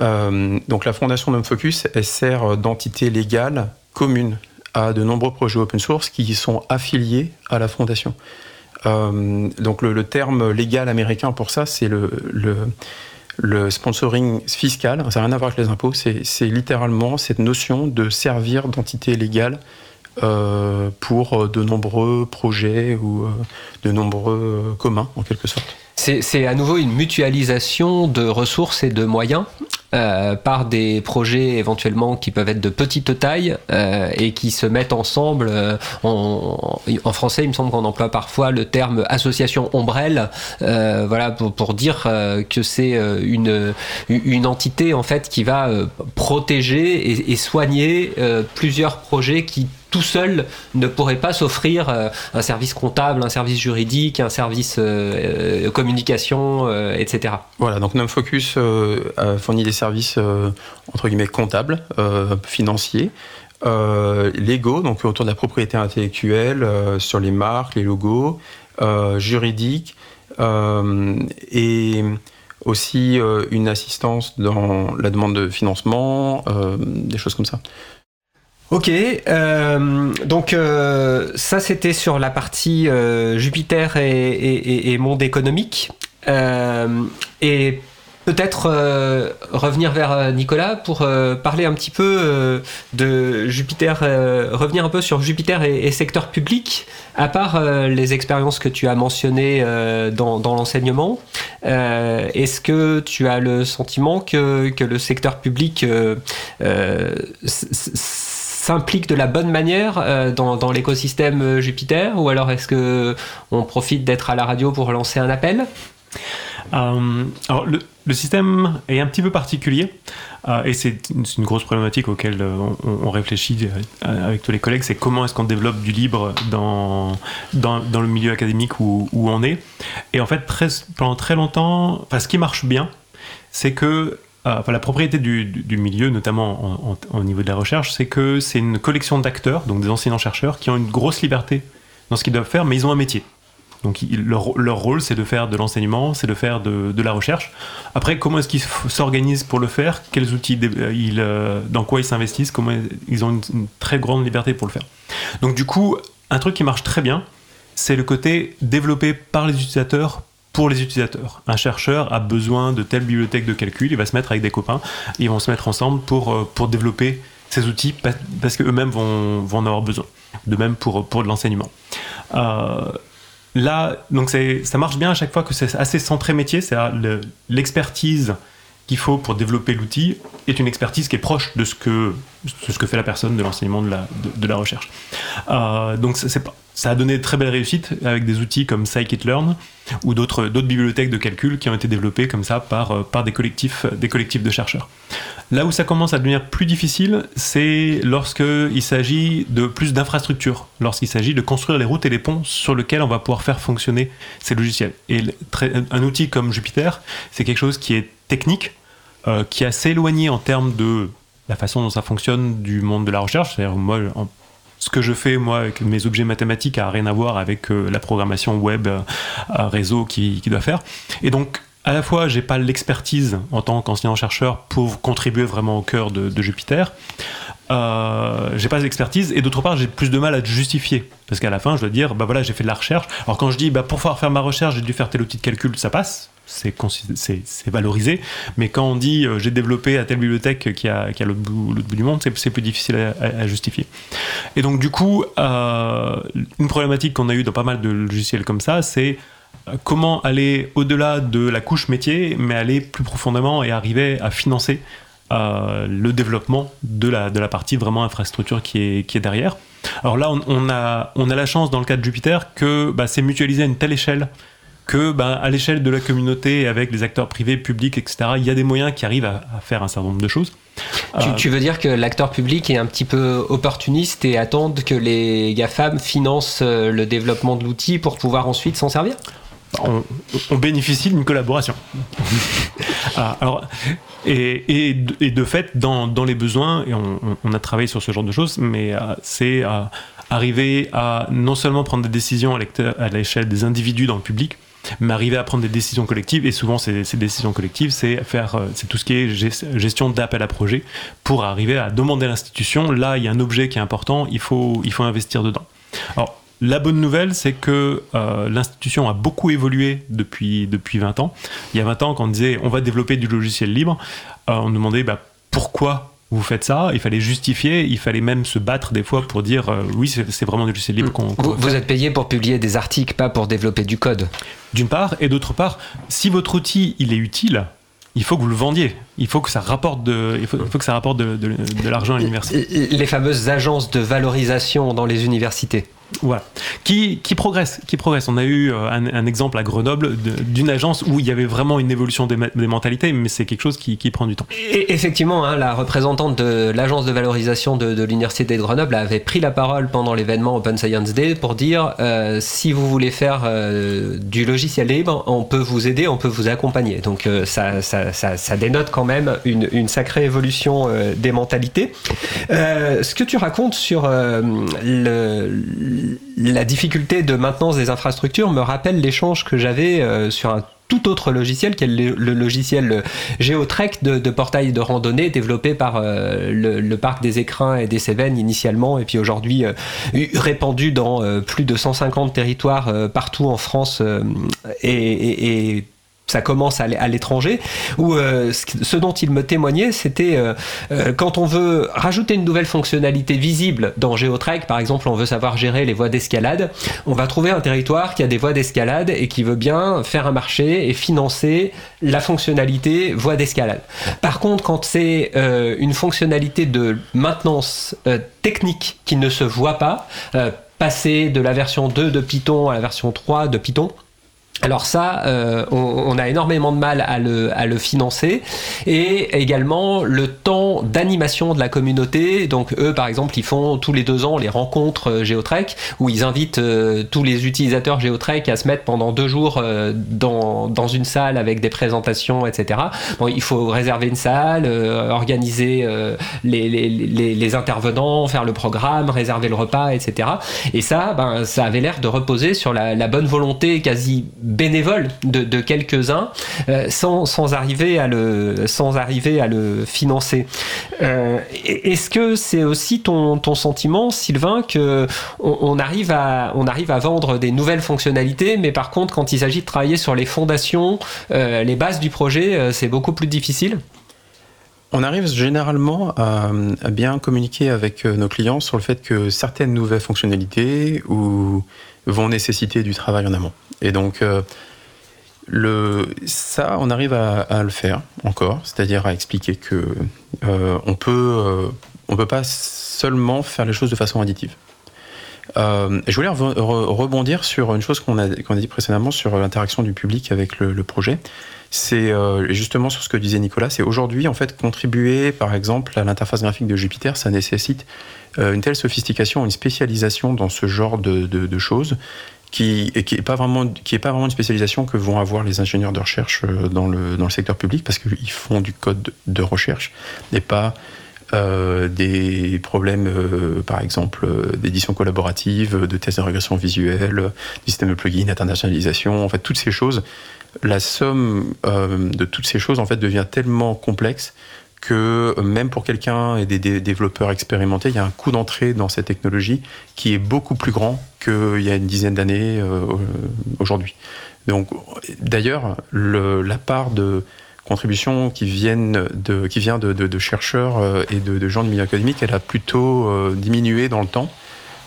Donc la fondation Nom Focus, elle sert d'entité légale commune à de nombreux projets open source qui sont affiliés à la fondation. Euh, donc le, terme légal américain pour ça, c'est le, sponsoring fiscal. Ça n'a rien à voir avec les impôts. C'est littéralement cette notion de servir d'entité légale euh, pour de nombreux projets ou euh, de nombreux communs en quelque sorte. C'est à nouveau une mutualisation de ressources et de moyens euh, par des projets éventuellement qui peuvent être de petite taille euh, et qui se mettent ensemble. euh, en, en français, il me semble qu'on emploie parfois le terme association ombrelle, euh, voilà pour, pour dire euh, que c'est euh, une une entité en fait qui va protéger et, et soigner plusieurs projets qui tout seul ne pourrait pas s'offrir euh, un service comptable, un service juridique, un service euh, euh, communication, etc. Voilà, donc NumFocus euh, a fourni des services entre guillemets comptables, financiers, légaux, donc autour de la propriété intellectuelle, sur les marques, les logos, juridiques, et aussi une assistance dans la demande de financement, des choses comme ça. Ok, euh, donc euh, ça c'était sur la partie euh, Jupiter et, monde économique. Et peut-être revenir vers Nicolas pour parler un petit peu de Jupiter, revenir un peu sur Jupiter et, secteur public, à part les expériences que tu as mentionnées dans, l'enseignement. Est-ce que tu as le sentiment que, que le secteur public s'implique de la bonne manière euh, dans, l'écosystème euh, Jupiter ou alors est-ce que on profite d'être à la radio pour lancer un appel? Euh, alors, le, système est un petit peu particulier et c'est une, grosse problématique auquel on, réfléchit avec tous les collègues c'est comment est-ce qu'on développe du libre dans, dans, le milieu académique où, on est. Et en fait, pendant très longtemps, enfin, ce qui marche bien, c'est que enfin, la propriété du, milieu, notamment en- en- au niveau de la recherche, c'est que c'est une collection d'acteurs, donc des enseignants-chercheurs, qui ont une grosse liberté dans ce qu'ils doivent faire, mais ils ont un métier. Donc leur, rôle, c'est de faire de l'enseignement, c'est de faire de, la recherche. Après, comment est-ce qu'ils s'organisent pour le faire? Quels outils euh, ils, euh, Dans quoi ils s'investissent? Comment ils ont une très grande liberté pour le faire? Donc du coup, un truc qui marche très bien, c'est le côté développé par les utilisateurs pour les utilisateurs. Un chercheur a besoin de telle bibliothèque de calcul, il va se mettre avec des copains, ils vont se mettre ensemble pour, euh, pour développer ces outils pa- parce qu'eux-mêmes vont, vont en avoir besoin. De même pour, pour de l'enseignement. Euh, là, donc ça marche bien à chaque fois que c'est assez centré métier, c'est l'expertise qu'il faut pour développer l'outil est une expertise qui est proche de ce que, ce que fait la personne de l'enseignement de la, de, la recherche. Euh, donc c'est pas- ça a donné de très belles réussites avec des outils comme Scikit-learn ou d'autres bibliothèques de calcul qui ont été développées comme ça par, euh, des, collectifs, des collectifs de chercheurs. Là où ça commence à devenir plus difficile, c'est lorsqu'il s'agit de plus d'infrastructures, lorsqu'il s'agit de construire les routes et les ponts sur lesquels on va pouvoir faire fonctionner ces logiciels. Et un outil comme Jupiter, c'est quelque chose qui est technique, euh, qui est assez éloigné en termes de la façon dont ça fonctionne du monde de la recherche. C'est-à-dire, moi, ce que je fais, moi, avec mes objets mathématiques, a rien à voir avec euh, la programmation web euh, réseau qui, qui doit faire. Et donc, à la fois, j'ai pas l'expertise en tant qu'enseignant-chercheur pour contribuer vraiment au cœur de, Jupiter. Euh, j'ai pas l'expertise et d'autre part j'ai plus de mal à te justifier parce qu'à la fin je dois dire bah voilà j'ai fait de la recherche alors quand je dis bah pour pouvoir faire ma recherche j'ai dû faire tel outil de calcul ça passe c'est valorisé mais quand on dit euh, j'ai développé à telle bibliothèque qui a, qui a l'autre bout, du monde c'est plus difficile à, justifier et donc du coup euh, une problématique qu'on a eu dans pas mal de logiciels comme ça c'est euh, comment aller au-delà de la couche métier, mais aller plus profondément et arriver à financer le développement de la, partie vraiment infrastructure qui est, derrière. Alors là, on, on a, on a la chance dans le cas de Jupiter que bah, c'est mutualisé à une telle échelle que bah, à l'échelle de la communauté, avec les acteurs privés, publics, etc., il y a des moyens qui arrivent à, à faire un certain nombre de choses. Tu, Euh, tu veux dire que l'acteur public est un petit peu opportuniste et attend que les GAFAM financent euh, le développement de l'outil pour pouvoir ensuite s'en servir? On, on bénéficie d'une collaboration. Ah, alors, et, et, de- et de fait, dans, dans les besoins, et on, a travaillé sur ce genre de choses, mais euh, c'est euh, arriver à non seulement prendre des décisions à l'échelle des individus dans le public, mais arriver à prendre des décisions collectives. Et souvent, ces, ces décisions collectives, c'est faire, euh, c'est tout ce qui est gest- gestion d'appel à projet pour arriver à demander à l'institution. Là, il y a un objet qui est important, il faut, il faut investir dedans. Alors, la bonne nouvelle, c'est que euh, l'institution a beaucoup évolué depuis, depuis 20 ans. Il y a 20 ans, quand on disait on va développer du logiciel libre, euh, on demandait bah, pourquoi vous faites ça. Il fallait justifier, il fallait même se battre des fois pour dire euh, oui, c'est vraiment du logiciel libre qu'on vous, êtes payé pour publier des articles, pas pour développer du code. D'une part, et d'autre part, si votre outil il est utile, il faut que vous le vendiez. Il faut que ça rapporte de, il faut, il faut que ça rapporte de, de- de l'argent à l'université. Les fameuses agences de valorisation dans les universités. Voilà. Qui, qui progresse, qui progresse. On a eu euh, un, exemple à Grenoble d'une agence où il y avait vraiment une évolution des, mentalités, mais c'est quelque chose qui, prend du temps. Et effectivement, hein, la représentante de l'agence de valorisation de, l'université de Grenoble avait pris la parole pendant l'événement Open Science Day pour dire euh, si vous voulez faire euh, du logiciel libre, on peut vous aider, on peut vous accompagner. Donc ça, ça, ça, dénote quand même une, sacrée évolution des mentalités. Ce que tu racontes sur le, la difficulté de maintenance des infrastructures me rappelle l'échange que j'avais euh, sur un tout autre logiciel, qui est le, logiciel Geotrek de, portail de randonnée développé par euh, le, parc des Écrins et des Cévennes initialement, et puis aujourd'hui euh, répandu dans plus de 150 territoires partout en France et- et ça commence à l'étranger, où euh, ce dont il me témoignait, c'était euh, euh, quand on veut rajouter une nouvelle fonctionnalité visible dans GeoTrek, par exemple, on veut savoir gérer les voies d'escalade, on va trouver un territoire qui a des voies d'escalade et qui veut bien faire un marché et financer la fonctionnalité voie d'escalade. Par contre, quand c'est une fonctionnalité de maintenance technique qui ne se voit pas, passer de la version 2 de Python à la version 3 de Python, alors ça, euh, on, on a énormément de mal à le, à le financer et également le temps d'animation de la communauté. Donc eux, par exemple, ils font tous les deux ans les rencontres euh, Geotrek où ils invitent euh, tous les utilisateurs Geotrek à se mettre pendant deux jours euh, dans, dans une salle avec des présentations, etc. Bon, il faut réserver une salle, euh, organiser les, les, les, les intervenants, faire le programme, réserver le repas, etc. Et ça, ben, ça avait l'air de reposer sur la, la bonne volonté quasi bénévole de, quelques-uns, euh, sans, sans arriver à le sans arriver à le financer. Euh, Est-ce que c'est aussi ton, ton sentiment, Sylvain, que on, arrive à on arrive à vendre des nouvelles fonctionnalités, mais par contre, quand il s'agit de travailler sur les fondations, euh, les bases du projet, c'est beaucoup plus difficile? On arrive généralement à, bien communiquer avec nos clients sur le fait que certaines nouvelles fonctionnalités ou, vont nécessiter du travail en amont. Et donc, euh, ça, on arrive à, le faire encore, c'est-à-dire à expliquer que euh, on peut, euh, peut pas seulement faire les choses de façon additive. Euh, je voulais re- re- rebondir sur une chose qu'on a, dit précédemment sur l'interaction du public avec le, projet. C'est euh, justement sur ce que disait Nicolas. C'est aujourd'hui, en fait, contribuer, par exemple, à l'interface graphique de Jupiter, ça nécessite euh, une telle sophistication, une spécialisation dans ce genre de, choses qui et qui est pas vraiment une spécialisation que vont avoir les ingénieurs de recherche euh, dans le dans le secteur public parce qu'ils font du code de recherche et pas euh, des problèmes, euh, par exemple, euh, d'édition collaborative, de tests de régression visuelle, du système de plugin, internationalisation, en fait, toutes ces choses. La somme euh, de toutes ces choses, en fait, devient tellement complexe que même pour quelqu'un et des, développeurs expérimentés, il y a un coût d'entrée dans cette technologie qui est beaucoup plus grand qu'il y a une dizaine d'années euh, aujourd'hui. Donc, d'ailleurs, le- la part de contributions qui viennent de, qui vient de, chercheurs euh, et de, gens du milieu académique, elle a plutôt euh, diminué dans le temps.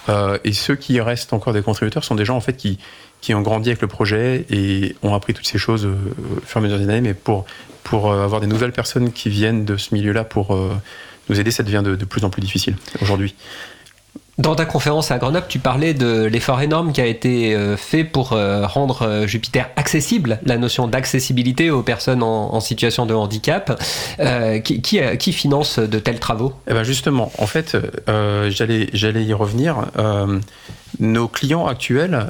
Euh, et ceux qui restent encore des contributeurs sont des gens en fait qui, qui ont grandi avec le projet et ont appris toutes ces choses au fur et à mesure des années. Mais pour, pour avoir des nouvelles personnes qui viennent de ce milieu-là pour nous aider, ça devient de, de plus en plus difficile aujourd'hui. Dans ta conférence à Grenoble, tu parlais de l'effort énorme qui a été euh, fait pour euh, rendre euh, Jupiter accessible, la notion d'accessibilité aux personnes en, situation de handicap. Qui, finance de tels travaux? Eh ben justement, en fait, euh, j'allais y revenir. Nos clients actuels,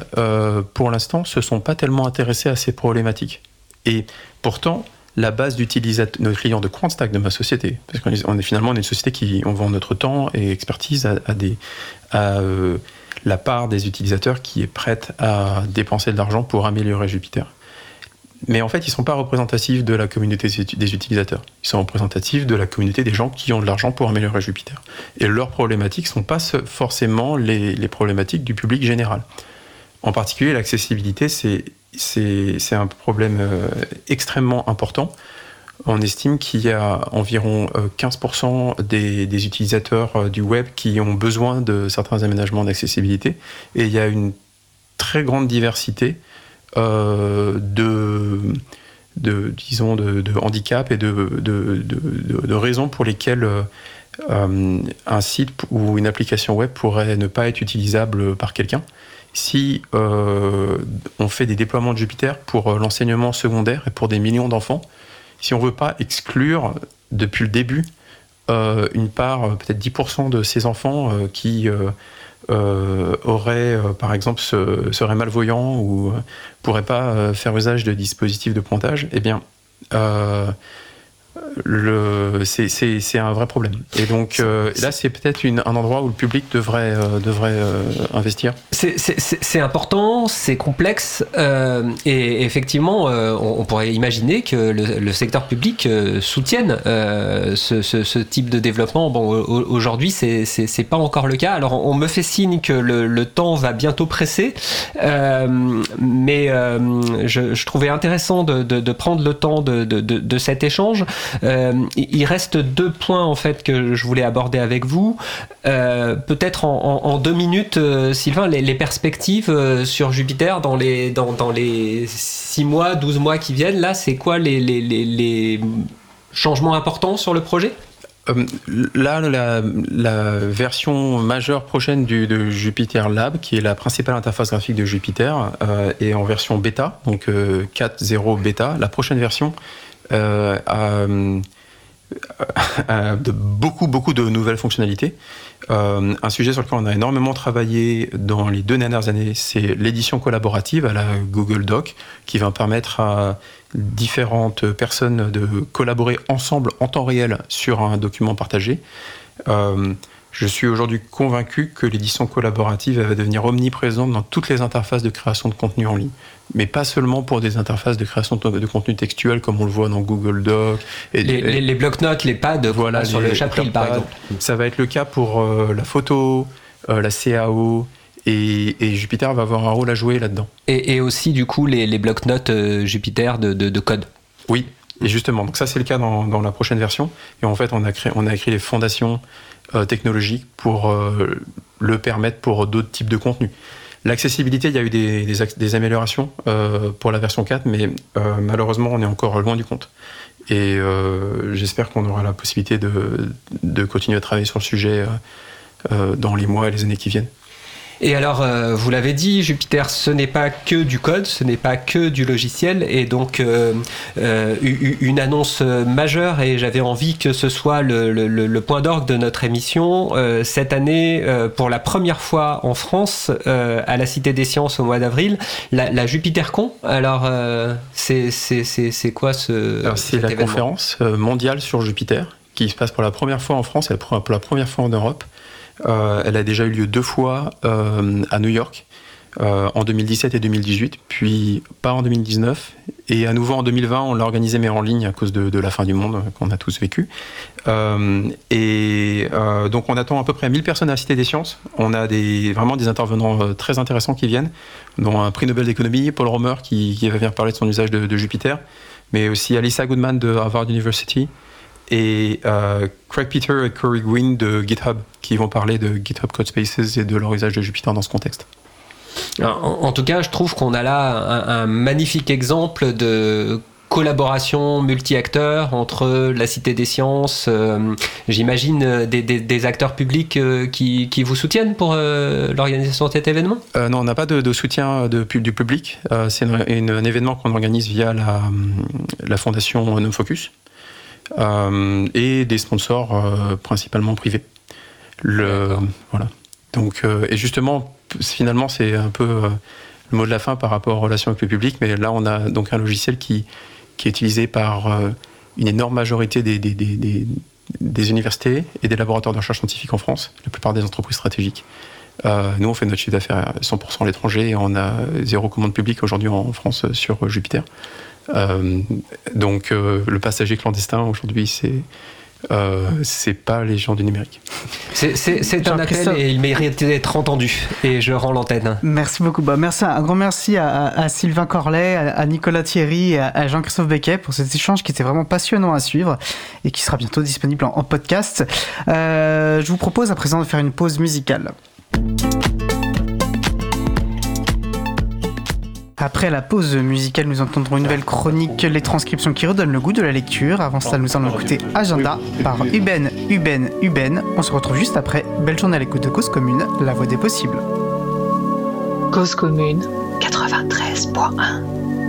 pour l'instant, se sont pas tellement intéressés à ces problématiques. Et pourtant, la base d'utilisateurs, nos clients de Quantstack de ma société, parce qu'on est, finalement une société qui on vend notre temps et expertise à, euh, la part des utilisateurs qui est prête à dépenser de l'argent pour améliorer Jupiter. Mais en fait, ils ne sont pas représentatifs de la communauté des utilisateurs. Ils sont représentatifs de la communauté des gens qui ont de l'argent pour améliorer Jupiter. Et leurs problématiques ne sont pas forcément les, problématiques du public général. En particulier, l'accessibilité, c'est, c'est, un problème euh, extrêmement important. On estime qu'il y a environ 15% des, des, utilisateurs du web qui ont besoin de certains aménagements d'accessibilité. Et il y a une très grande diversité euh, de, de, disons, de, de et de, raisons pour lesquelles euh, un site ou une application web pourrait ne pas être utilisable par quelqu'un. Si euh, on fait des déploiements de Jupiter pour l'enseignement secondaire et pour des millions d'enfants, si on ne veut pas exclure depuis le début euh, une part, peut-être 10% de ces enfants euh, qui euh, auraient, euh, par exemple, se, seraient malvoyants ou euh, pourraient pas faire usage de dispositifs de pointage, eh bien, c'est un vrai problème. Et donc euh, là, c'est peut-être un endroit où le public devrait, euh, euh, investir. C'est important, c'est complexe, et effectivement, on, pourrait imaginer que le, secteur public soutienne ce, type de développement. Bon, aujourd'hui, c'est pas encore le cas. Alors, on me fait signe que le, temps va bientôt presser, mais je, trouvais intéressant de, prendre le temps de cet échange. Euh, il reste deux points en fait que je voulais aborder avec vous. Euh, Peut-être en, deux minutes, euh, Sylvain, les, perspectives sur Jupiter dans les, dans, dans les 6 mois, 12 mois qui viennent, là, c'est quoi les, changements importants sur le projet? Là, la, version majeure prochaine de Jupiter Lab, qui est la principale interface graphique de Jupiter, est en version bêta, donc euh, 4.0 bêta. La prochaine version euh, a, de beaucoup, beaucoup de nouvelles fonctionnalités. Euh, un sujet sur lequel on a énormément travaillé dans les deux dernières années, c'est l'édition collaborative à la Google Doc, qui va permettre à différentes personnes de collaborer ensemble en temps réel sur un document partagé. Euh, je suis aujourd'hui convaincu que l'édition collaborative va devenir omniprésente dans toutes les interfaces de création de contenu en ligne. Mais pas seulement pour des interfaces de création de, contenu textuel comme on le voit dans Google Doc. Et, les, les, les blocs-notes, les pads, voilà, sur les, le chapitre par exemple. Ça va être le cas pour euh, la photo, euh, la CAO, et, et, Jupiter va avoir un rôle à jouer là-dedans. Et, et, aussi, du coup, les, les blocs-notes euh, Jupiter de, de, de, code. Oui, et justement. Donc ça, c'est le cas dans, dans, la prochaine version. Et en fait, on a, créé, on a écrit les fondations technologiques pour euh, le permettre pour d'autres types de contenus. L'accessibilité, il y a eu des, améliorations euh, pour la version 4, mais malheureusement, on est encore loin du compte. Et j'espère qu'on aura la possibilité de, continuer à travailler sur le sujet dans les mois et les années qui viennent. Et alors, euh, vous l'avez dit, Jupiter, ce n'est pas que du code, ce n'est pas que du logiciel, et donc euh, euh, une annonce majeure, et j'avais envie que ce soit le, le, le point d'orgue de notre émission. Cette année, pour la première fois en France, à la Cité des Sciences au mois d'avril, la, la JupiterCon. Alors, c'est quoi ce C'est la conférence mondiale sur Jupiter qui se passe pour la première fois en France et pour la première fois en Europe. Euh, elle a déjà eu lieu deux fois euh, à New York, euh, en 2017 et 2018, puis pas en 2019. Et à nouveau en 2020, on l'a organisé mais en ligne à cause de, la fin du monde qu'on a tous vécu. Et donc on attend à peu près 1000 personnes à la Cité des Sciences. On a vraiment des intervenants très intéressants qui viennent, dont un prix Nobel d'économie, Paul Romer qui, qui, va venir parler de son usage de, de Jupiter, mais aussi Alyssa Goodman de Harvard University et euh, Craig Peter et Corey Gwynn de GitHub qui vont parler de GitHub Code Spaces et de leur usage de Jupyter dans ce contexte. En, en tout cas, je trouve qu'on a là un, un magnifique exemple de collaboration multi-acteurs entre la Cité des Sciences, euh, j'imagine euh, des, des- des acteurs publics euh, qui, qui vous soutiennent pour euh, l'organisation de cet événement? Non, on n'a pas de, de soutien de, du public. C'est un événement qu'on organise via la, la fondation Nom Focus et des sponsors euh, principalement privés. Le, voilà. Donc, euh, et justement, finalement, c'est un peu euh, le mot de la fin par rapport aux relations avec le public. Mais là, on a donc un logiciel qui, qui est utilisé par euh, une énorme majorité des, des, des, des- des universités et des laboratoires de recherche scientifique en France, la plupart des entreprises stratégiques. Euh, nous, on fait notre chiffre d'affaires à 100% à l'étranger et on a zéro commande publique aujourd'hui en France sur Jupiter. Euh, donc, euh, le passager clandestin aujourd'hui, c'est euh, c'est pas les gens du numérique. C'est- un appel et il mérite d'être entendu. Et je rends l'antenne. Merci beaucoup. Bah, merci, un grand merci à, Sylvain Corlet, à, à Nicolas Thierry et à, à Jean-Christophe Becquet pour cet échange qui était vraiment passionnant à suivre et qui sera bientôt disponible en, en podcast. Euh, je vous propose à présent de faire une pause musicale. Après la pause musicale, nous entendrons une nouvelle chronique, les transcriptions qui redonnent le goût de la lecture. Avant cela, nous allons écouter Agenda par Uben, Uben, Uben. On se retrouve juste après. Belle journée à l'écoute de Cause Commune, la voix des possibles. Cause commune 93.1.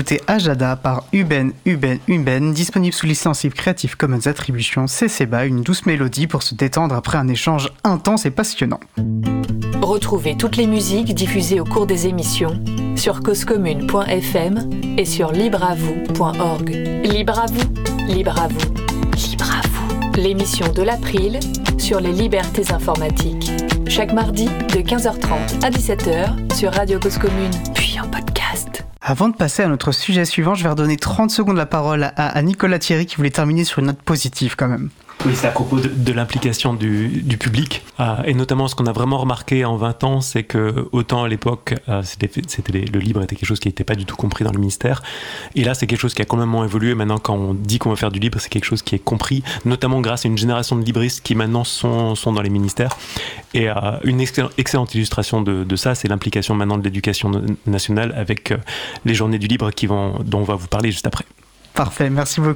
venons d'écouter Ajada par Uben Uben Uben, disponible sous licence Creative Commons Attribution CC BY, une douce mélodie pour se détendre après un échange intense et passionnant. Retrouvez toutes les musiques diffusées au cours des émissions sur causecommune.fm et sur libreavoue.org. Libre à vous, libre à vous, libre à vous. L'émission de l'April sur les libertés informatiques. Chaque mardi de 15h30 à 17h sur Radio Cause Commune, puis en podcast. Avant de passer à notre sujet suivant, je vais redonner 30 secondes la parole à, à Nicolas Thierry qui voulait terminer sur une note positive quand même. Oui, c'est à propos de, l'implication du, public. Euh, et notamment, ce qu'on a vraiment remarqué en 20 ans, c'est que autant à l'époque, euh, le libre était quelque chose qui n'était pas du tout compris dans le ministère. Et là, c'est quelque chose qui a complètement évolué. Maintenant, quand on dit qu'on veut faire du libre, c'est quelque chose qui est compris, notamment grâce à une génération de libristes qui maintenant sont, dans les ministères. Et euh, une excellente, illustration de, ça, c'est l'implication maintenant de l'éducation nationale avec les journées du libre dont on va vous parler juste après. Parfait, merci beaucoup.